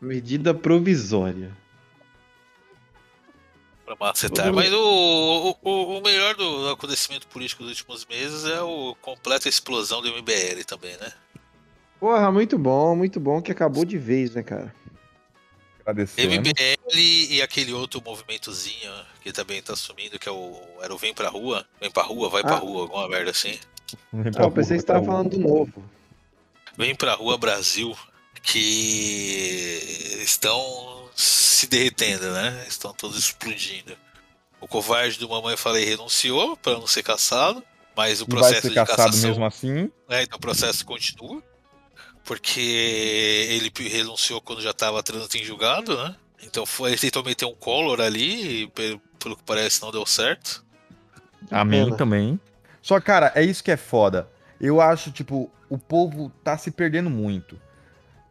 Medida provisória. Pra macetar. Mas o, o, o melhor do acontecimento político dos últimos meses é o completa explosão do MBL também, né? Porra, muito bom, muito bom que acabou de vez, né, cara? Agradecendo. MBL e aquele outro movimentozinho que também tá sumindo, que é o. Era o Vem pra Rua. Vem pra rua, vai pra Ah. rua, alguma merda assim. Ah, eu pensei que você tava falando do novo. Vem pra Rua Brasil, que estão se derretendo, né? Estão todos explodindo. O covarde do Mamãe Falei renunciou para não ser caçado, mas o E vai processo ser de caçado cassação, mesmo assim. né, então o processo continua, porque ele renunciou quando já estava trânsito em julgado, né? Então foi, ele tentou meter um collar ali, e pe- pelo que parece não deu certo. Amém também. Só, cara, é isso que é foda. Eu acho, tipo, o povo tá se perdendo muito.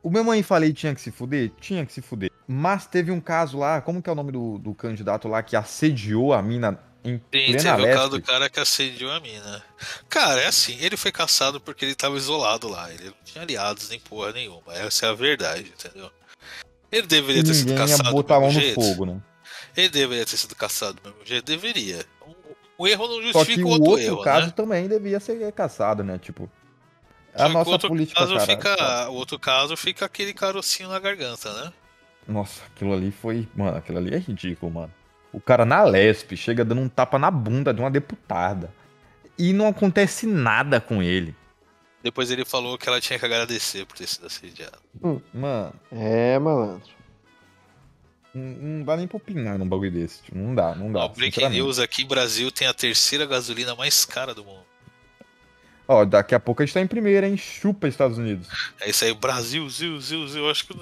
O meu mãe falei tinha que se fuder? Tinha que se fuder. Mas teve um caso lá, como que é o nome do, do candidato lá que assediou a mina em Sim, teve o leste? caso do cara que assediou a mina. Cara, é assim, ele foi caçado porque ele tava isolado lá. Ele não tinha aliados nem porra nenhuma. Essa é a verdade, entendeu? Ele deveria ter sido Ninguém ia caçado botar do mesmo no jeito. fogo, né? Ele deveria ter sido caçado do mesmo jeito? Deveria. Um, um erro não justifica o o outro, outro erro, caso né? também devia ser caçado, né? Tipo, Só a nossa o outro política, caso cara. fica, O outro caso fica aquele carocinho na garganta, né? Nossa, aquilo ali foi. Mano, aquilo ali é ridículo, mano. O cara na Lesp chega dando um tapa na bunda de uma deputada. E não acontece nada com ele. Depois ele falou que ela tinha que agradecer por ter sido assediado. Mano, É, malandro. não, não dá nem pra opinar num bagulho desse. Tipo, não dá, não dá. Ó, breaking news aqui, Brasil tem a terceira gasolina mais cara do mundo. Ó, daqui a pouco a gente tá em primeira, hein? Chupa Estados Unidos. É isso aí, Brasil, Zil, Zil, Zil. Acho que.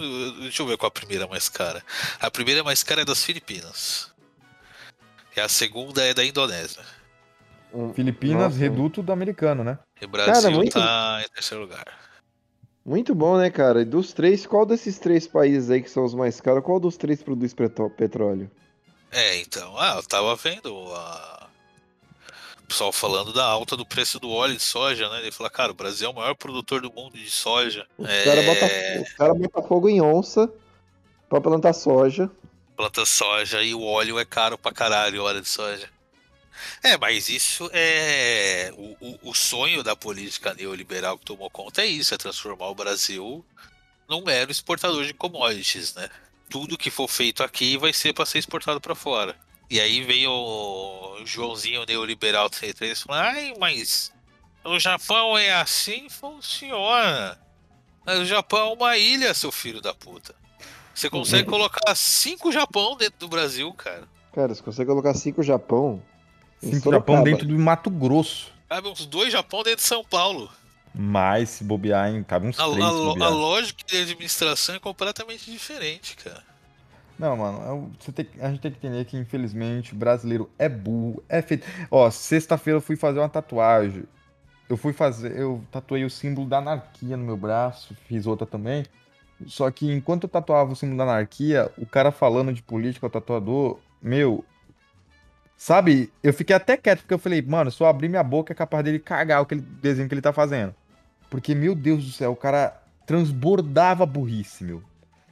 Deixa eu ver qual a primeira mais cara. A primeira mais cara é das Filipinas. E a segunda é da Indonésia. Um- Filipinas, Nossa. reduto do americano, né? E o Brasil muito- tá em terceiro lugar. Muito bom, né, cara? E dos três, qual desses três países aí que são os mais caros, qual dos três produz petróleo? É, então. Ah, eu tava vendo a. O pessoal falando da alta do preço do óleo de soja, né? Ele falou, cara, o Brasil é o maior produtor do mundo de soja. Os É, caras botam cara fogo em onça pra plantar soja. Planta soja e o óleo é caro pra caralho, óleo de soja. É, mas isso é. O, o, o sonho da política neoliberal que tomou conta é isso: é transformar o Brasil num mero exportador de commodities, né? Tudo que for feito aqui vai ser para ser exportado para fora. E aí vem o Joãozinho neoliberal 33 falando: ai, mas o Japão é assim, funciona. Mas o Japão é uma ilha, seu filho da puta. Você consegue colocar cinco Japão dentro do Brasil, cara. Cara, você consegue colocar cinco Japão. Cinco. Japão dentro do Mato Grosso. Cabe uns dois Japão dentro de São Paulo. Mas se bobear, hein? Cabe uns A, três a- a lógica de administração é completamente diferente, cara. Não, mano, é você tem, que- a gente tem que entender que, infelizmente, o brasileiro é burro, é feito. Ó, sexta-feira eu fui fazer uma tatuagem. Eu fui fazer, eu tatuei o símbolo da anarquia no meu braço, fiz outra também. Só que enquanto eu tatuava o símbolo da anarquia, o cara falando de política, o tatuador, meu. Sabe, eu fiquei até quieto, porque eu falei, mano, se eu abrir minha boca é capaz dele cagar aquele desenho que ele tá fazendo. Porque, meu Deus do céu, o cara transbordava burrice, meu.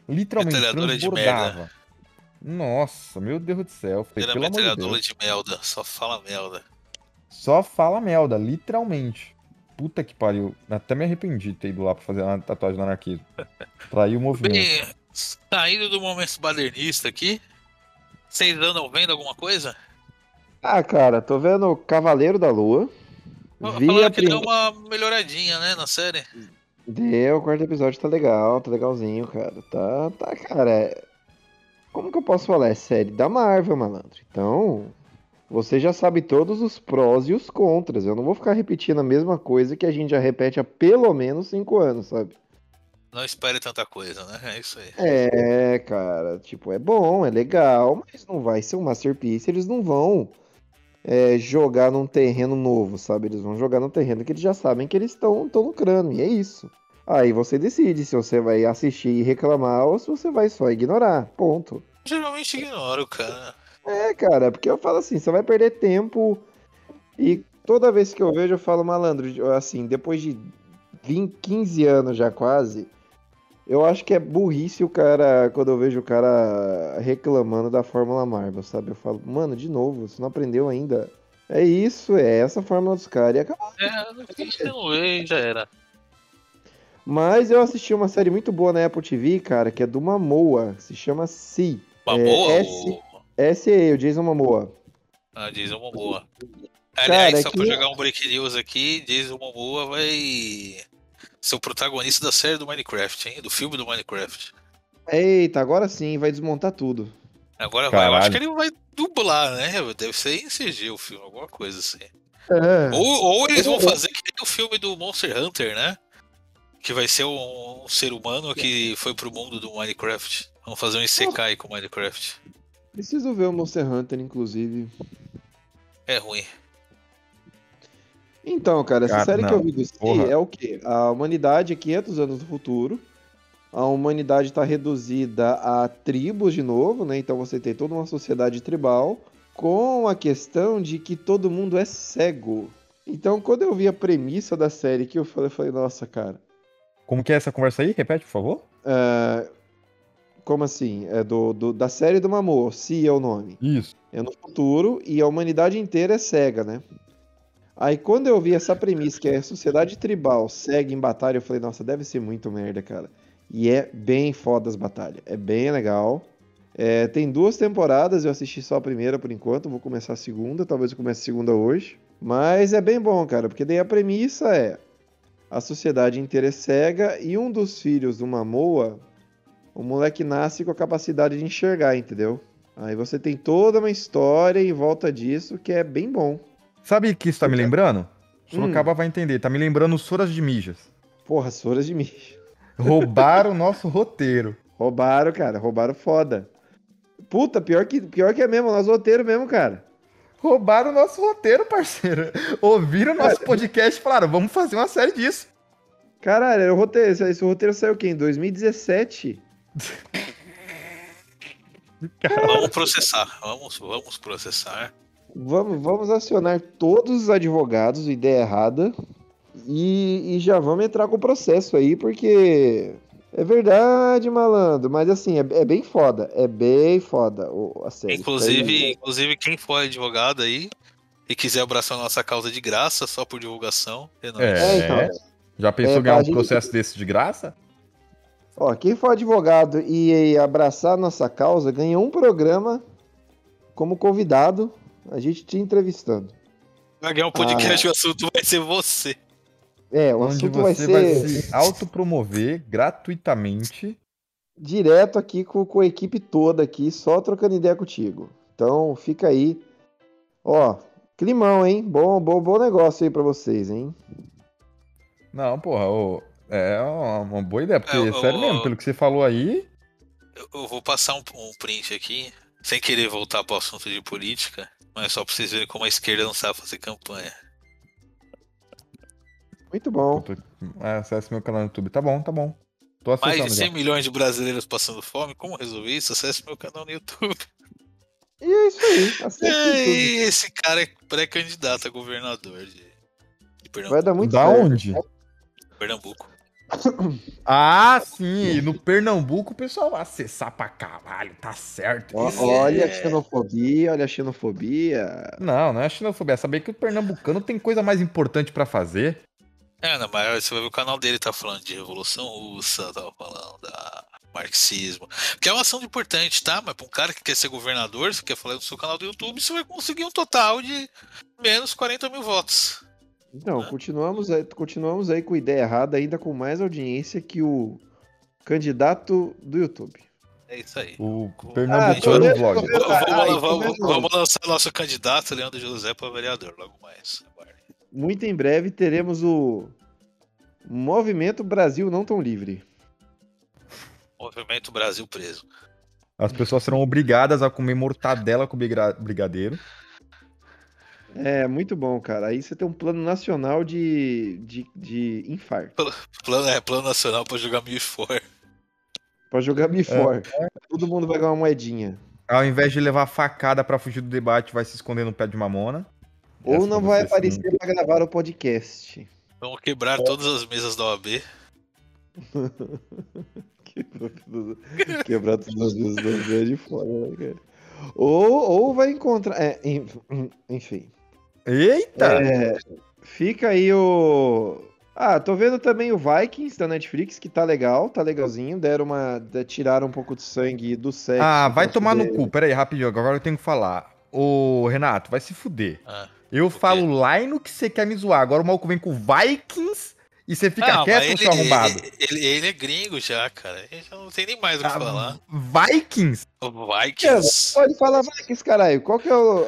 Literalmente, Metralhadora de transbordava. Nossa, meu Deus do céu. Eu Falei, Era de metralhadora Deus. de melda, só fala melda. Só fala merda, literalmente. Puta que pariu. Até me arrependi de ter ido lá pra fazer uma tatuagem do anarquismo. Traiu o movimento. Bem, saindo do momento badernista aqui, vocês andam vendo alguma coisa? Ah, cara, tô vendo Cavaleiro da Lua. Vi Falaram a que deu prim... uma melhoradinha, né, na série. Deu, o quarto episódio tá legal, tá legalzinho, cara. Tá, tá, cara. é- Como que eu posso falar? É série da Marvel, malandro. Então, você já sabe todos os prós e os contras. Eu não vou ficar repetindo a mesma coisa que a gente já repete há pelo menos cinco anos, sabe? Não espere tanta coisa, né? É isso aí. É, cara, tipo, é bom, é legal, mas não vai ser um masterpiece. Eles não vão é, jogar num terreno novo, sabe? Eles vão jogar num terreno que eles já sabem que eles estão lucrando, e é isso. Aí você decide se você vai assistir e reclamar ou se você vai só ignorar. Ponto. Geralmente ignoro, cara. É, cara, porque eu falo assim, você vai perder tempo e toda vez que eu vejo eu falo, malandro, assim, depois de 20, 15 anos já quase, eu acho que é burrice o cara, quando eu vejo o cara reclamando da Fórmula Marvel, sabe? Eu falo, mano, de novo, você não aprendeu ainda. É isso, é essa a fórmula dos caras e acabou. É, já era. Mas eu assisti uma série muito boa na Apple TV, cara, que é do Mamoa, se chama Si. Uma É, ou... S.E. o Jason Momoa. Ah, Jason Momoa. Cara, Aliás, é só que- pra jogar um break news aqui, Jason Momoa vai ser o protagonista da série do Minecraft, hein? Do filme do Minecraft. Eita, agora sim, vai desmontar tudo. Agora vai, eu acho Caralho. que ele vai dublar, né? Deve ser em CG o filme, alguma coisa assim. É. Ou, ou eles vão fazer que nem o filme do Monster Hunter, né? Que vai ser um, um ser humano que foi pro mundo do Minecraft. Vamos fazer um Isekai com Minecraft. Preciso ver o Monster Hunter, inclusive. É ruim. Então, cara, essa Cara, série que não, eu vi do Si porra. é o quê? A humanidade é 500 anos no futuro. A humanidade está reduzida a tribos de novo, né? Então você tem toda uma sociedade tribal com a questão de que todo mundo é cego. Então, quando eu vi a premissa da série que eu falei, eu falei, nossa, cara, Como que é essa conversa aí? Repete, por favor. é, como assim? É do, do- da série do Mamor, Si é o nome. Isso. É no futuro e a humanidade inteira é cega, né? Aí quando eu vi essa premissa que é a sociedade tribal cega em batalha, eu falei, nossa, deve ser muito merda, cara. E é bem foda as batalhas. É bem legal. É, tem duas temporadas, eu assisti só a primeira por enquanto, vou começar a segunda, talvez eu comece a segunda hoje. Mas é bem bom, cara, porque daí a premissa é a sociedade inteira é cega e um dos filhos do Mamoa, o moleque nasce com a capacidade de enxergar, entendeu? Aí você tem toda uma história em volta disso que é bem bom. Sabe o que isso tá me lembrando? Hum. Sorocaba vai entender. Tá me lembrando Soras de Mijas. Porra, Soras de Mijo. Roubaram o nosso roteiro. Roubaram, cara, roubaram foda. Puta, pior que, pior que é mesmo, nosso roteiro mesmo, cara. Roubaram o nosso roteiro, parceiro. Ouviram nosso podcast e falaram, vamos fazer uma série disso. Caralho, o roteiro, esse roteiro saiu o quê? Em 2017? Vamos processar. Vamos, vamos processar. Vamos, vamos acionar todos os advogados, ideia errada, e, e já vamos entrar com o processo aí, porque É verdade, malandro. Mas assim, é, é bem foda. É bem foda o- a série. Inclusive, inclusive, quem for advogado aí e quiser abraçar a nossa causa de graça, só por divulgação, é nóis. É. Então. Já pensou É, em ganhar um gente- processo desse de graça? Ó, quem for advogado e abraçar a nossa causa ganha um programa como convidado, a gente te entrevistando. Vai ganhar um Ah. podcast e o assunto vai ser você. É, o Onde assunto vai você ser vai se autopromover gratuitamente. direto aqui com, com a equipe toda aqui, só trocando ideia contigo. Então, fica aí. Ó, climão, hein? Bom, bom, bom negócio aí pra vocês, hein? Não, porra, ô, é uma, boa ideia, porque, É, ô, sério ô, mesmo, pelo que você falou aí, Eu, eu vou passar um, um print aqui, sem querer voltar pro assunto de política, mas só pra vocês verem como a esquerda não sabe fazer campanha. Muito bom. é, acesse meu canal no YouTube. Tá bom, tá bom. Tô Mais de já. 100 milhões de brasileiros passando fome, como resolver isso? Acesse meu canal no YouTube. E é isso aí. É, e esse cara é pré-candidato a governador de, de Vai Pernambuco. dar muito Da certo. onde? Pernambuco. Ah, sim, e no Pernambuco o pessoal vai acessar pra caralho, tá certo. Olha a É. xenofobia, olha a xenofobia. Não, não é xenofobia, é saber que o pernambucano tem coisa mais importante pra fazer. É, não, mas você vai ver o canal dele tá falando de Revolução Russa, tava falando da marxismo. Que é uma ação importante, tá? Mas pra um cara que quer ser governador, você quer falar do seu canal do YouTube, você vai conseguir um total de menos 40 mil votos. Então, continuamos aí, continuamos aí com ideia errada, ainda com mais audiência que o candidato do YouTube. É isso aí. O Ah, pernambucano ver, vlog. Vamos, Ah, vamos- vamos- vamos lançar nosso candidato, Leandro José, para vereador, logo mais. Muito em breve teremos o Movimento Brasil Não Tão Livre. Movimento Brasil preso. As pessoas serão obrigadas a comer mortadela com briga- brigadeiro. É, muito bom, cara. Aí você tem um plano nacional de, de, de infarto. Plano, é, plano nacional para jogar mil fora. Pra jogar Bifor. Todo mundo vai ganhar uma moedinha. Ao invés de levar facada pra fugir do debate, vai se esquonder no pé de mamona. Ou Essa não pra vai você, sim. aparecer pra gravar o podcast. Vamos quebrar todas as mesas da OAB. Quebrar todas- Quebrar todas as vezes do pé de fora, né, cara? Ou, ou vai encontrar. é, en- enfim. Eita! É, fica aí o. Ah, tô vendo também o Vikings da Netflix, que tá legal, tá legalzinho. Deram uma. Tiraram um pouco de sangue do sexo. ah, vai pra tomar no poder- cu. Pera aí, rapidinho. Agora eu tenho que falar. Ô, Renato, vai se fuder. Ah. Eu falo lá e no que você quer me zoar. Agora o maluco vem com Vikings e você fica Ah, quieto, mas seu arrombado. Ele, ele, ele é gringo já, cara. Ele já não tem nem mais o que Ah, falar. Vikings? Vikings. Pode falar Vikings, caralho. Qual que é o.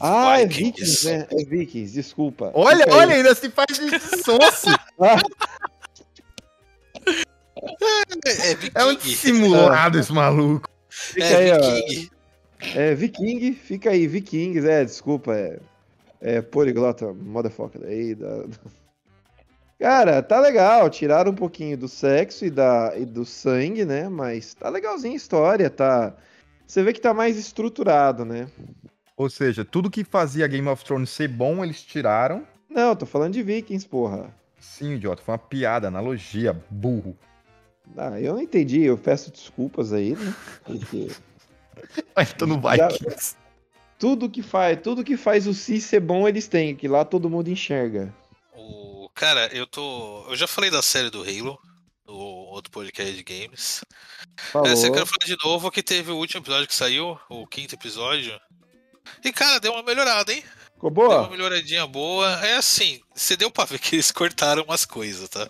Ah, é Vikings. Vikings, né? É Vikings, desculpa. Olha, Fica aí. olha, ainda se faz de sonso. É, é É um dissimulado esse maluco. Fica É aí, ó. viking. É Viking, fica aí, Vikings, é, desculpa, é. É poliglota, motherfucker. Aí, da... Cara, tá legal, tiraram um pouquinho do sexo e, da, e do sangue, né? Mas tá legalzinho a história, tá. Você vê que tá mais estruturado, né? Ou seja, tudo que fazia Game of Thrones ser bom, eles tiraram. Não, tô falando de Vikings, porra. Sim, idiota, foi uma piada, analogia, burro. Ah, eu não entendi, eu peço desculpas aí, né? Porque Mas tô no Já- Vikings. tudo que faz, tudo que faz o Si ser bom, eles têm, que lá todo mundo enxerga. O... Cara, eu tô. Eu já falei da série do Halo, no outro podcast de games. Falou. Essa eu quero falar de novo que teve o último episódio que saiu, o quinto episódio. E, cara, deu uma melhorada, hein? Ficou Deu uma boa? melhoradinha boa. É assim, você deu pra ver que eles cortaram umas coisas, tá?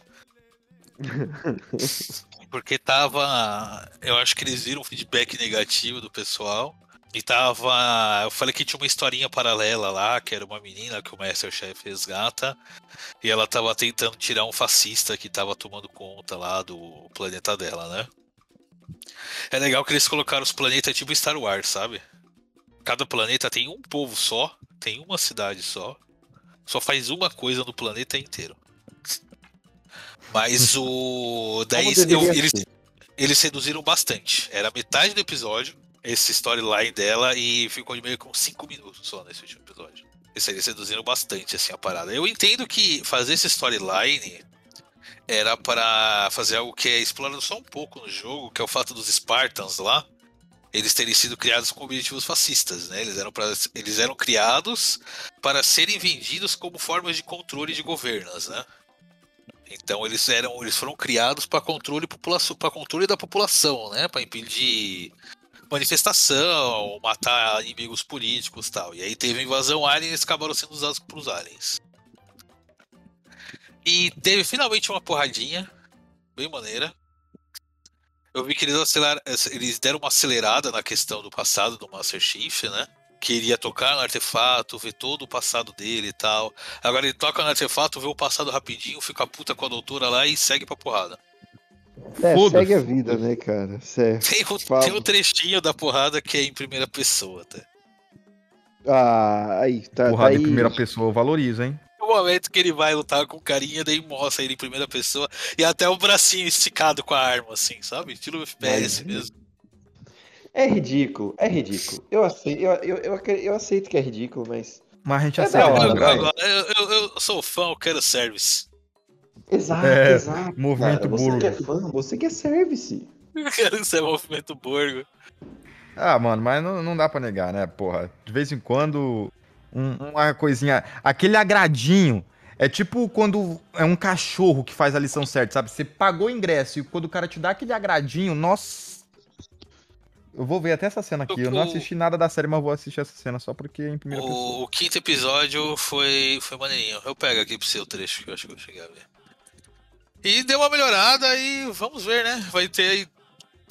Porque tava. Eu acho que eles viram um feedback negativo do pessoal. E tava. Eu falei que tinha uma historinha paralela lá, que era uma menina que o Master Chef resgata. E ela tava tentando tirar um fascista que tava tomando conta lá do planeta dela, né? É legal que eles colocaram os planetas tipo Star Wars, sabe? Cada planeta tem um povo só, tem uma cidade só. Só faz uma coisa no planeta inteiro. Mas o. Daí eu- eles, eles reduziram bastante. Era metade do episódio, esse storyline dela, e ficou de meio com 5 minutos só nesse último episódio. Isso aí, eles reduziram bastante assim a parada. Eu entendo que fazer esse storyline era para fazer algo que é explorado só um pouco no jogo, que é o fato dos Spartans lá, eles terem sido criados com objetivos fascistas, né? Eles eram, pra, eles eram criados para serem vendidos como formas de controle de governos, né? Então eles eram, eles foram criados para controle para controle da população, né? Para impedir manifestação, matar inimigos políticos, tal. E aí teve a invasão alien, e eles acabaram sendo usados pelos aliens. E teve finalmente uma porradinha, bem maneira. Eu vi que eles, aceleraram, eles deram uma acelerada na questão do passado do Master Chief, né? Queria tocar no artefato, ver todo o passado dele e tal. Agora ele toca no artefato, vê o passado rapidinho, fica puta com a doutora lá e segue pra porrada. É, segue a vida, né, cara? Certo. Tem um, tem um trechinho da porrada que é em primeira pessoa, tá? Ah, aí, tá, Porrada tá em primeira pessoa valoriza, hein? No momento que ele vai lutar com o carinha, daí mostra ele em primeira pessoa e até o bracinho esticado com a arma, assim, sabe? Estilo FPS Mas- mesmo. É ridículo, é ridículo. Eu aceito, eu, eu, eu, eu aceito que é ridículo, mas. Mas a gente É aceita. hora, Eu, né, eu- eu- eu sou fã, eu quero service. Exato, É, exato. movimento cara. Você burgo. que é fã, você que é service. Eu quero ser movimento borgo. Ah, mano, mas não, não dá pra negar, né, porra? De vez em quando, um- uma coisinha. Aquele agradinho. É tipo quando é um cachorro que faz a lição certa, sabe? Você pagou o ingresso e quando o cara te dá aquele agradinho, nossa. Eu vou ver até essa cena aqui. Eu não assisti nada da série, mas vou assistir essa cena só porque é em primeira pessoa. O, o quinto episódio foi, foi maneirinho. Eu pego aqui pro seu trecho que eu acho que eu cheguei a ver. E deu uma melhorada e vamos ver, né? Vai ter aí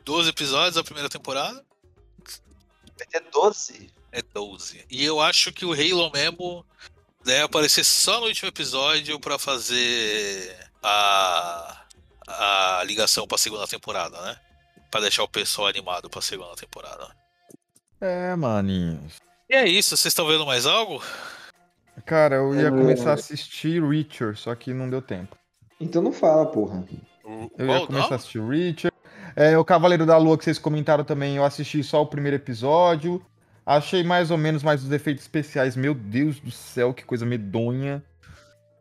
12 episódios da primeira temporada. Vai ter 12. É 12. E eu acho que o Halo mesmo deve aparecer só no último episódio pra fazer a, a ligação pra segunda temporada, né? Pra deixar o pessoal animado pra segunda temporada. É, maninhos. E é isso, vocês estão vendo mais algo? Cara, eu ia É. começar a assistir Reacher, só que não deu tempo. Então não fala, porra. Eu ia começar a assistir o Reacher. É, o Cavaleiro da Lua que vocês comentaram também, eu assisti só o primeiro episódio. Achei mais ou menos, mas os efeitos especiais, meu Deus do céu, que coisa medonha.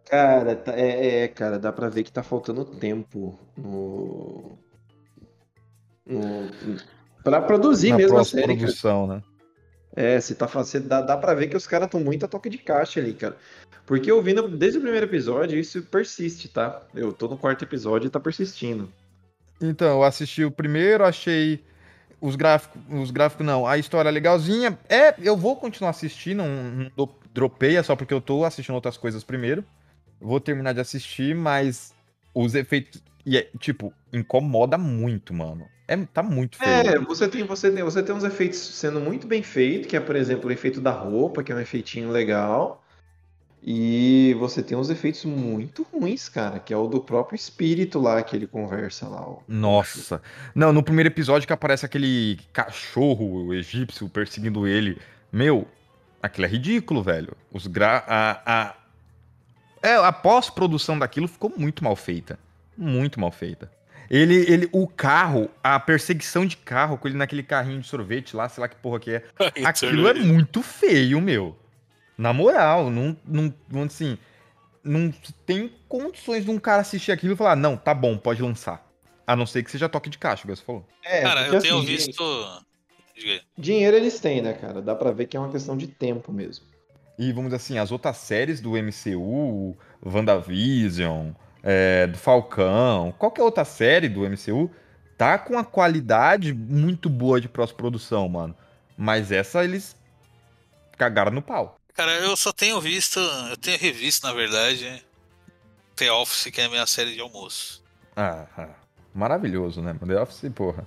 Cara, tá- é, é, cara, dá pra ver que tá faltando tempo no. no pra produzir na mesmo a série, cara. pós-produção, né? É, se tá fazendo. Dá, dá pra ver que os caras estão muito a toque de caixa ali, cara. Porque eu vindo desde o primeiro episódio, isso persiste, tá? Eu tô no quarto episódio e tá persistindo. Então, eu assisti o primeiro, achei os gráficos, os gráficos não, a história legalzinha. É, eu vou continuar assistindo, não, não do- dropei, é só porque eu tô assistindo outras coisas primeiro. Vou terminar de assistir, mas os efeitos, e é, tipo, incomoda muito, mano. É, tá muito feio. É, você tem, você tem, você tem uns efeitos sendo muito bem feitos, que é, por exemplo, o efeito da roupa, que é um efeitinho legal. E você tem uns efeitos muito ruins, cara, que é o do próprio espírito lá que ele conversa lá. ó. Nossa. Não, no primeiro episódio que aparece aquele cachorro egípcio perseguindo ele. Meu, aquilo é ridículo, velho. Os gra... a, a... É, a pós-produção daquilo ficou muito mal feita. Muito mal feita. Ele, ele, o carro, a perseguição de carro com ele naquele carrinho de sorvete lá, sei lá que porra que é. Aquilo é muito feio, meu. Na moral, não, não, assim, não tem condições de um cara assistir aquilo e falar, não, tá bom, pode lançar. A não ser que seja toque de caixa, igual você falou. É, Cara, porque eu tenho assim, visto. Dinheiro eles têm, né, cara? Dá pra ver que é uma questão de tempo mesmo. E vamos dizer assim, as outras séries do MCU, WandaVision, é, do Falcão, qualquer outra série do MCU, tá com uma qualidade muito boa de pós-produção, mano. Mas essa eles cagaram no pau. Cara, eu só tenho visto. Eu tenho revisto, na verdade. The Office, que é a minha série de almoço. Ah, ah, maravilhoso, né? The Office, porra.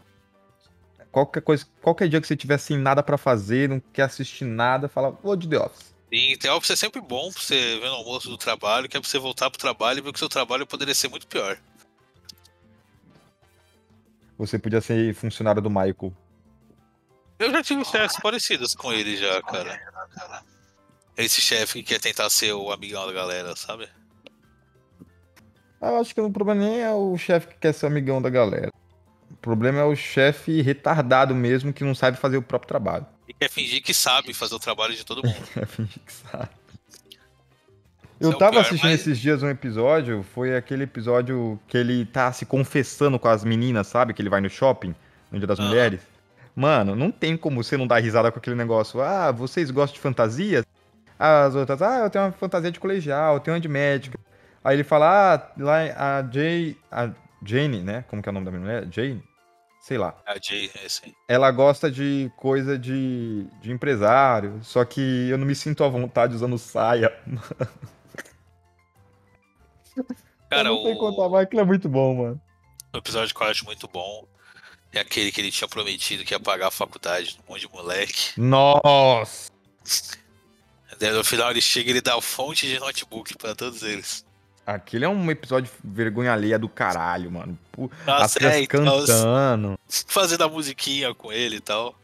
Qualquer coisa, qualquer dia que você tiver sem nada pra fazer, não quer assistir nada, fala, vou de The Office. E The Office é sempre bom pra você ver no almoço do trabalho, que é pra você voltar pro trabalho e ver que o seu trabalho poderia ser muito pior. Você podia ser funcionário do Michael. Eu já tive chefes parecidos com ele já, cara. Esse chefe que quer tentar ser o amigão da galera, sabe? Eu acho que o problema nem é o chefe que quer ser amigão da galera. O problema é o chefe retardado mesmo que não sabe fazer o próprio trabalho. E quer fingir que sabe fazer o trabalho de todo mundo. É fingir que sabe. Eu é tava pior, assistindo mas- esses dias um episódio, foi aquele episódio que ele tá se confessando com as meninas, sabe? Que ele vai no shopping, no Dia das Aham. Mulheres. Mano, não tem como você não dar risada com aquele negócio. Ah, vocês gostam de fantasias? As outras, ah, eu tenho uma fantasia de colegial, eu tenho uma de médica. Aí ele fala, ah, lá a Jay, a Jane, né? Como que é o nome da minha mulher? Jane? Sei lá. A Jay, esse aí. Ela gosta de coisa de, de empresário, só que eu não me sinto à vontade usando saia. Cara, eu não sei o, contar mais, aquilo é muito bom, mano. o episódio que eu acho muito bom é aquele que ele tinha prometido que ia pagar a faculdade de um monte de moleque. Nossa! Daí no final ele chega e ele dá a fonte de notebook pra todos eles. Aquele é um episódio vergonha alheia do caralho, mano. As Nossa, é, então, cantando. fazendo a musiquinha com ele e tal.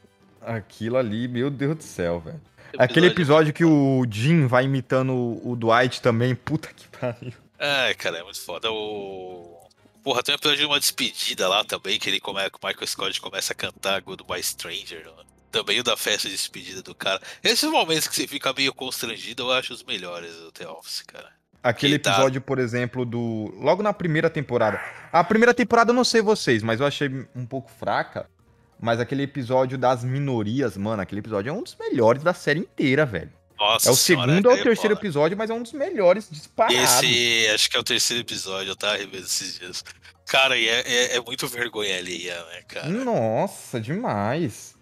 Aquilo ali, meu Deus do céu, velho. Aquele episódio que o Jim vai imitando o Dwight também, puta que pariu. É, cara, é muito foda. O... Porra, tem um episódio de uma despedida lá também, que ele come... que o Michael Scott começa a cantar Goodbye Stranger. né? Também o da festa de despedida do cara. Esses momentos que você fica meio constrangido, eu acho os melhores do The Office, cara. Aquele Que tá- episódio, por exemplo, do. Logo na primeira temporada. A primeira temporada eu não sei vocês, mas eu achei um pouco fraca. Mas aquele episódio das minorias, mano, aquele episódio é um dos melhores da série inteira, velho. Nossa É o senhora, segundo ou o é terceiro foda. episódio, mas é um dos melhores disparados. Esse, acho que é o terceiro episódio, eu tava revendo esses dias. Cara, e é, é, é muito vergonha alheia, né, cara? Nossa, demais.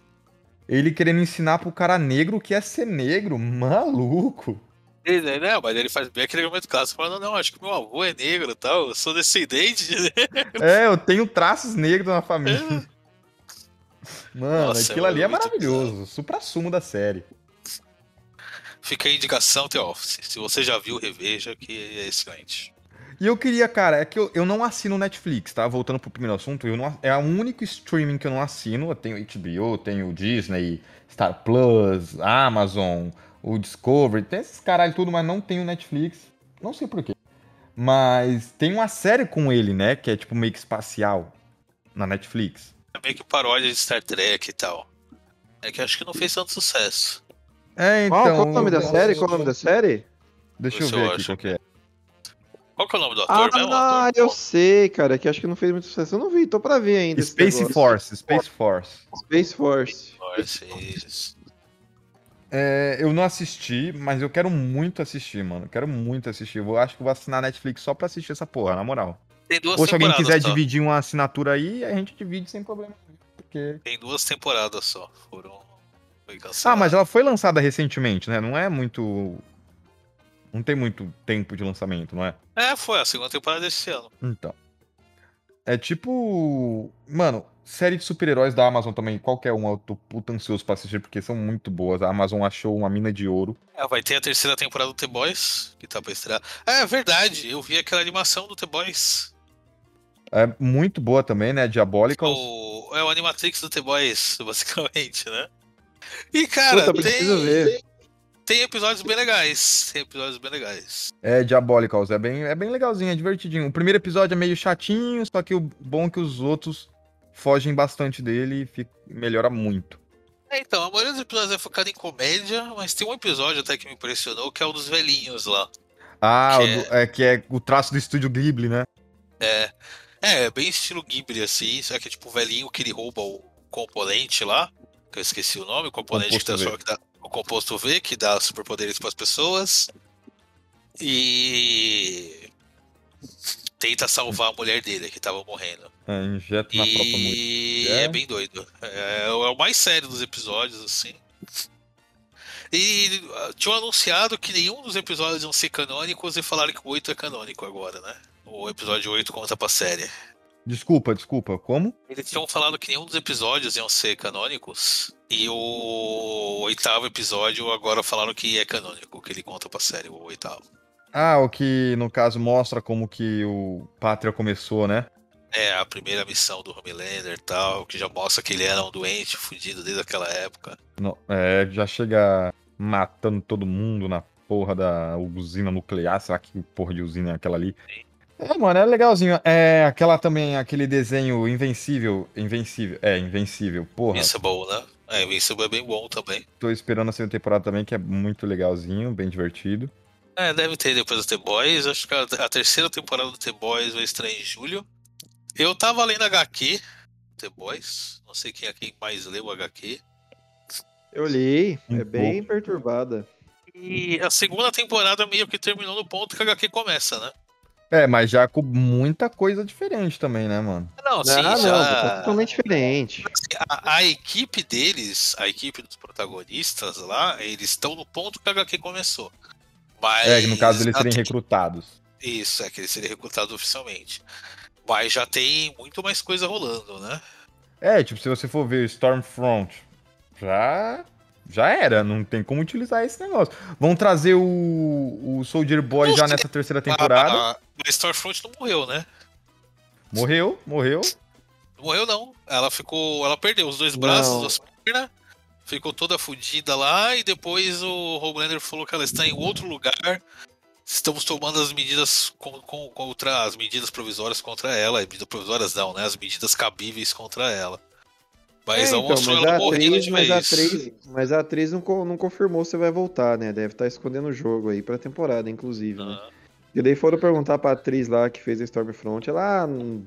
Ele querendo ensinar pro cara negro o que é ser negro, maluco. Ele, né, mas ele faz bem aquele momento clássico, falando, não, acho que meu avô é negro e tal, eu sou descendente de É, eu tenho traços negros na família. Mano, Nossa, aquilo ali é muito maravilhoso. Supra-sumo da série. Fica a indicação The Office. Se você já viu, reveja, que é excelente. E eu queria, cara, é que eu, eu não assino Netflix, tá? Voltando pro primeiro assunto, eu não, é o único streaming que eu não assino. Eu tenho HBO, tenho Disney, Star Plus, Amazon, o Discovery, tem esses caralho tudo, mas não tenho Netflix. Não sei porquê. Mas tem uma série com ele, né? Que é tipo meio que espacial na Netflix. É meio que paródia de Star Trek e tal. É que acho que não fez tanto sucesso. É, então. Qual, qual o nome da série? Qual o nome da série? Deixa eu ver eu aqui qual que é. Qual que é o nome do ator mesmo? Ah, ator? eu sei, cara, que acho que não fez muito sucesso. Eu não vi, tô pra ver ainda. Space. Force, Space Force. Space Force. Nossa, isso. É, eu não assisti, mas eu quero muito assistir, mano. Eu quero muito assistir. Eu acho que eu vou assinar a Netflix só pra assistir essa porra, na moral. Tem duas Ou se alguém quiser só. dividir uma assinatura aí, a gente divide sem problema. Porque... Tem duas temporadas só. Foram. Ah, mas ela foi lançada recentemente, né? Não é muito. Não tem muito tempo de lançamento, não é? É, foi a segunda temporada desse ano. Então. É tipo. Mano, série de super-heróis da Amazon também. Qualquer uma eu tô puta ansioso pra assistir, porque são muito boas. A Amazon achou uma mina de ouro. É, vai ter a terceira temporada do The Boys, que tá pra estrear. É, é verdade, eu vi aquela animação do The Boys. É muito boa também, né? Diabólica. O, é o Animatrix do The Boys, basicamente, né? E, cara, Puta, tem, ver. Tem episódios bem legais. Tem episódios bem legais. É Diabolicals, é bem, é bem legalzinho, é divertidinho. O primeiro episódio é meio chatinho, só que o bom é que os outros fogem bastante dele e fica- melhora muito. É, então, a maioria dos episódios é focado em comédia, mas tem um episódio até que me impressionou, que é o dos velhinhos lá. Ah, Que do- é que é o traço do estúdio Ghibli, né? É, é, bem estilo Ghibli, assim, só que é tipo o velhinho que ele rouba o componente lá, que eu esqueci o nome, o componente que Composto transforma, que dá, o composto V, que dá superpoderes para as pessoas, e tenta salvar a mulher dele, que tava morrendo. É, injeta na própria mulher. E é bem doido. É, é o mais sério dos episódios, assim. E tinham anunciado que nenhum dos episódios iam ser canônicos e falaram que o 8 é canônico agora, né? O episódio 8 conta pra série. Desculpa, desculpa, como? Eles tinham falado que nenhum dos episódios iam ser canônicos. E o oitavo episódio agora falaram que é canônico, que ele conta pra série, o oitavo. Ah, o que no caso mostra como que o Pátria começou, né? É, a primeira missão do Homelander e tal, que já mostra que ele era um doente, fudido desde aquela época. No- é, já chega matando todo mundo na porra da usina nuclear. Será que porra de usina é aquela ali? É, mano, é legalzinho. É aquela também, aquele desenho Invencível. Invencível. É, Invencível. Porra, Invincible, né? É, Invincible é bem bom também. tô esperando a segunda temporada também, que é muito legalzinho, bem divertido. É, deve ter depois do The Boys. Acho que a, terceira temporada do The Boys vai estrear em julho. Eu tava lendo HQ, The Boys. Não sei quem é quem mais leu HQ. Eu li, Um é bem perturbada. E a segunda temporada meio que terminou no ponto que a HQ começa, né? É, mas já com muita coisa diferente também, né, mano? Não, sim, não, não, já... tá totalmente diferente. Assim, a, a equipe deles, a equipe dos protagonistas lá, eles estão no ponto que a HQ começou. Mas, É, no caso eles serem tem- recrutados. Isso, é que eles serem recrutados oficialmente. Mas já tem muito mais coisa rolando, né? É, tipo, se você for ver Stormfront, já já era, não tem como utilizar esse negócio. Vão trazer o, o Soldier Boy já nessa terceira temporada. A, a, a Starfront não morreu, né? Morreu, morreu. Não morreu, não. Ela ficou. Ela perdeu os dois braços, Não. as pernas. Ficou toda fodida lá e depois o Homelander falou que ela está em outro lugar. Estamos tomando as medidas com, com- contra as medidas provisórias contra ela. Medidas provisórias não, né? As medidas cabíveis contra ela. Mas É, então, mostrou mas, ela a morrendo atriz, de mas, a atriz, mas a atriz não, não confirmou se vai voltar, né? Deve estar escondendo o jogo aí pra temporada, inclusive, né? Ah, E daí foram perguntar pra atriz lá que fez a Stormfront, ela, ah, não,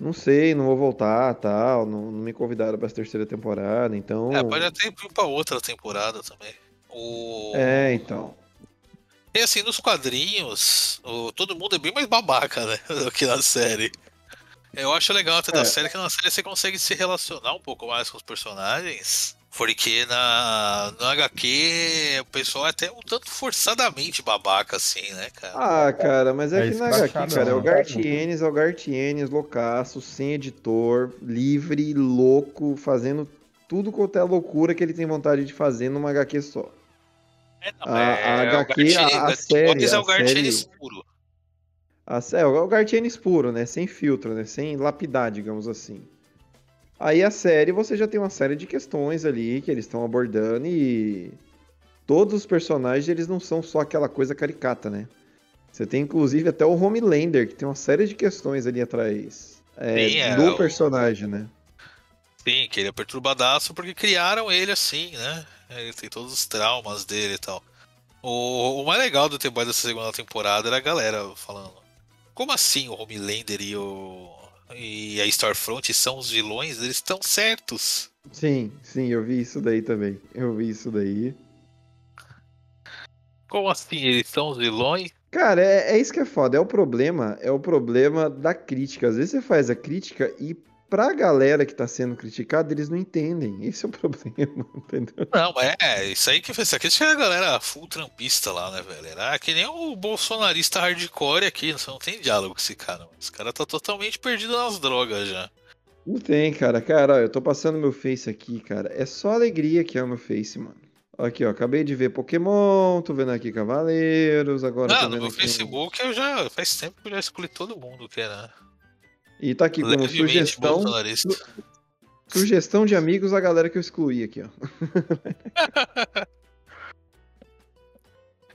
não sei, não vou voltar, tal, não, não me convidaram pra essa terceira temporada, então... É, pode até ir pra outra temporada também. O... É, então. E assim, nos quadrinhos, o- todo mundo é bem mais babaca, né? Do que na série. Eu acho legal até da É. série que na série você consegue se relacionar um pouco mais com os personagens. Porque na, no HQ o pessoal é até um tanto forçadamente babaca, assim, né, cara? Ah, cara, mas é, É que na HQ, cara, é o né? Gartienes, é o Gartienes, loucaço, sem editor, livre, louco, fazendo tudo quanto é loucura que ele tem vontade de fazer numa HQ só. É, não, a- a é o HQ, Gartienes- a- a Gartienes série, é a o Gartienes série- puro. É, o Gartienes puro, né? Sem filtro, né? Sem lapidar, digamos assim. Aí a série, você já tem uma série de questões ali que eles estão abordando e todos os personagens, eles não são só aquela coisa caricata, né? Você tem inclusive até o Homelander, que tem uma série de questões ali atrás é, Sim, é, do o- personagem, né? Sim, que ele é perturbadaço porque criaram ele assim, né? Ele tem todos os traumas dele e tal. O, o mais legal do The Boys dessa segunda temporada era a galera falando. Como assim o Homelander e o. E a Starfront são os vilões? Eles estão certos. Sim, sim, eu vi isso daí também. Eu vi isso daí. Como assim eles são os vilões? Cara, é, é isso que é foda. É o problema, é o problema da crítica. Às vezes você faz a crítica e pra galera que tá sendo criticada, eles não entendem. Esse é o problema, entendeu? Não, mas é, isso aí que isso aqui é a galera full trampista lá, né, velho? Era que nem o bolsonarista hardcore aqui, você não tem diálogo com esse cara. Esse cara tá totalmente perdido nas drogas já. Não tem, cara. Cara, ó, eu tô passando meu Face aqui, cara. É só alegria que é o meu Face, mano. Aqui, ó. Acabei de ver Pokémon, tô vendo aqui Cavaleiros, agora Ah, tô no meu aqui... Facebook eu já. Faz tempo que eu já escolhi todo mundo que era. E tá aqui como levemente sugestão, bolsonarista. sugestão de amigos a galera que eu excluí aqui, ó.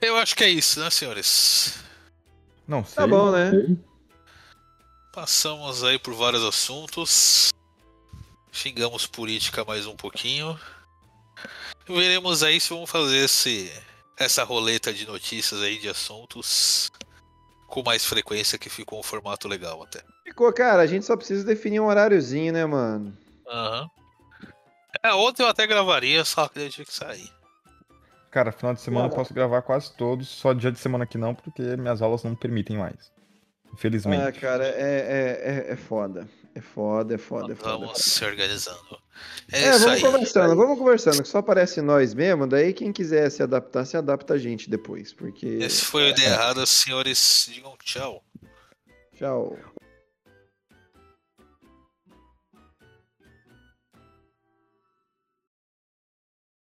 Eu acho que é isso, né, senhores? Não sei. Tá bom, né? Passamos aí por vários assuntos. Xingamos política mais um pouquinho. Veremos aí se vamos fazer esse, essa roleta de notícias aí de assuntos com mais frequência que ficou um formato legal até. Ficou, cara, a gente só precisa definir um horáriozinho, né, mano? Aham. É, ontem eu até gravaria, só que eu tinha que sair. Cara, final de semana eu posso gravar quase todos, só dia de semana que não, porque minhas aulas não permitem mais. Infelizmente. Ah, cara, é, é, é, é foda. É foda, é foda, é foda. é Vamos foda. se organizando. É, É, vamos aí. conversando, vamos conversando, que só aparece nós mesmo, daí quem quiser se adaptar, se adapta a gente depois, porque... Esse foi o Ideia Errada, senhores. Digam tchau. Tchau.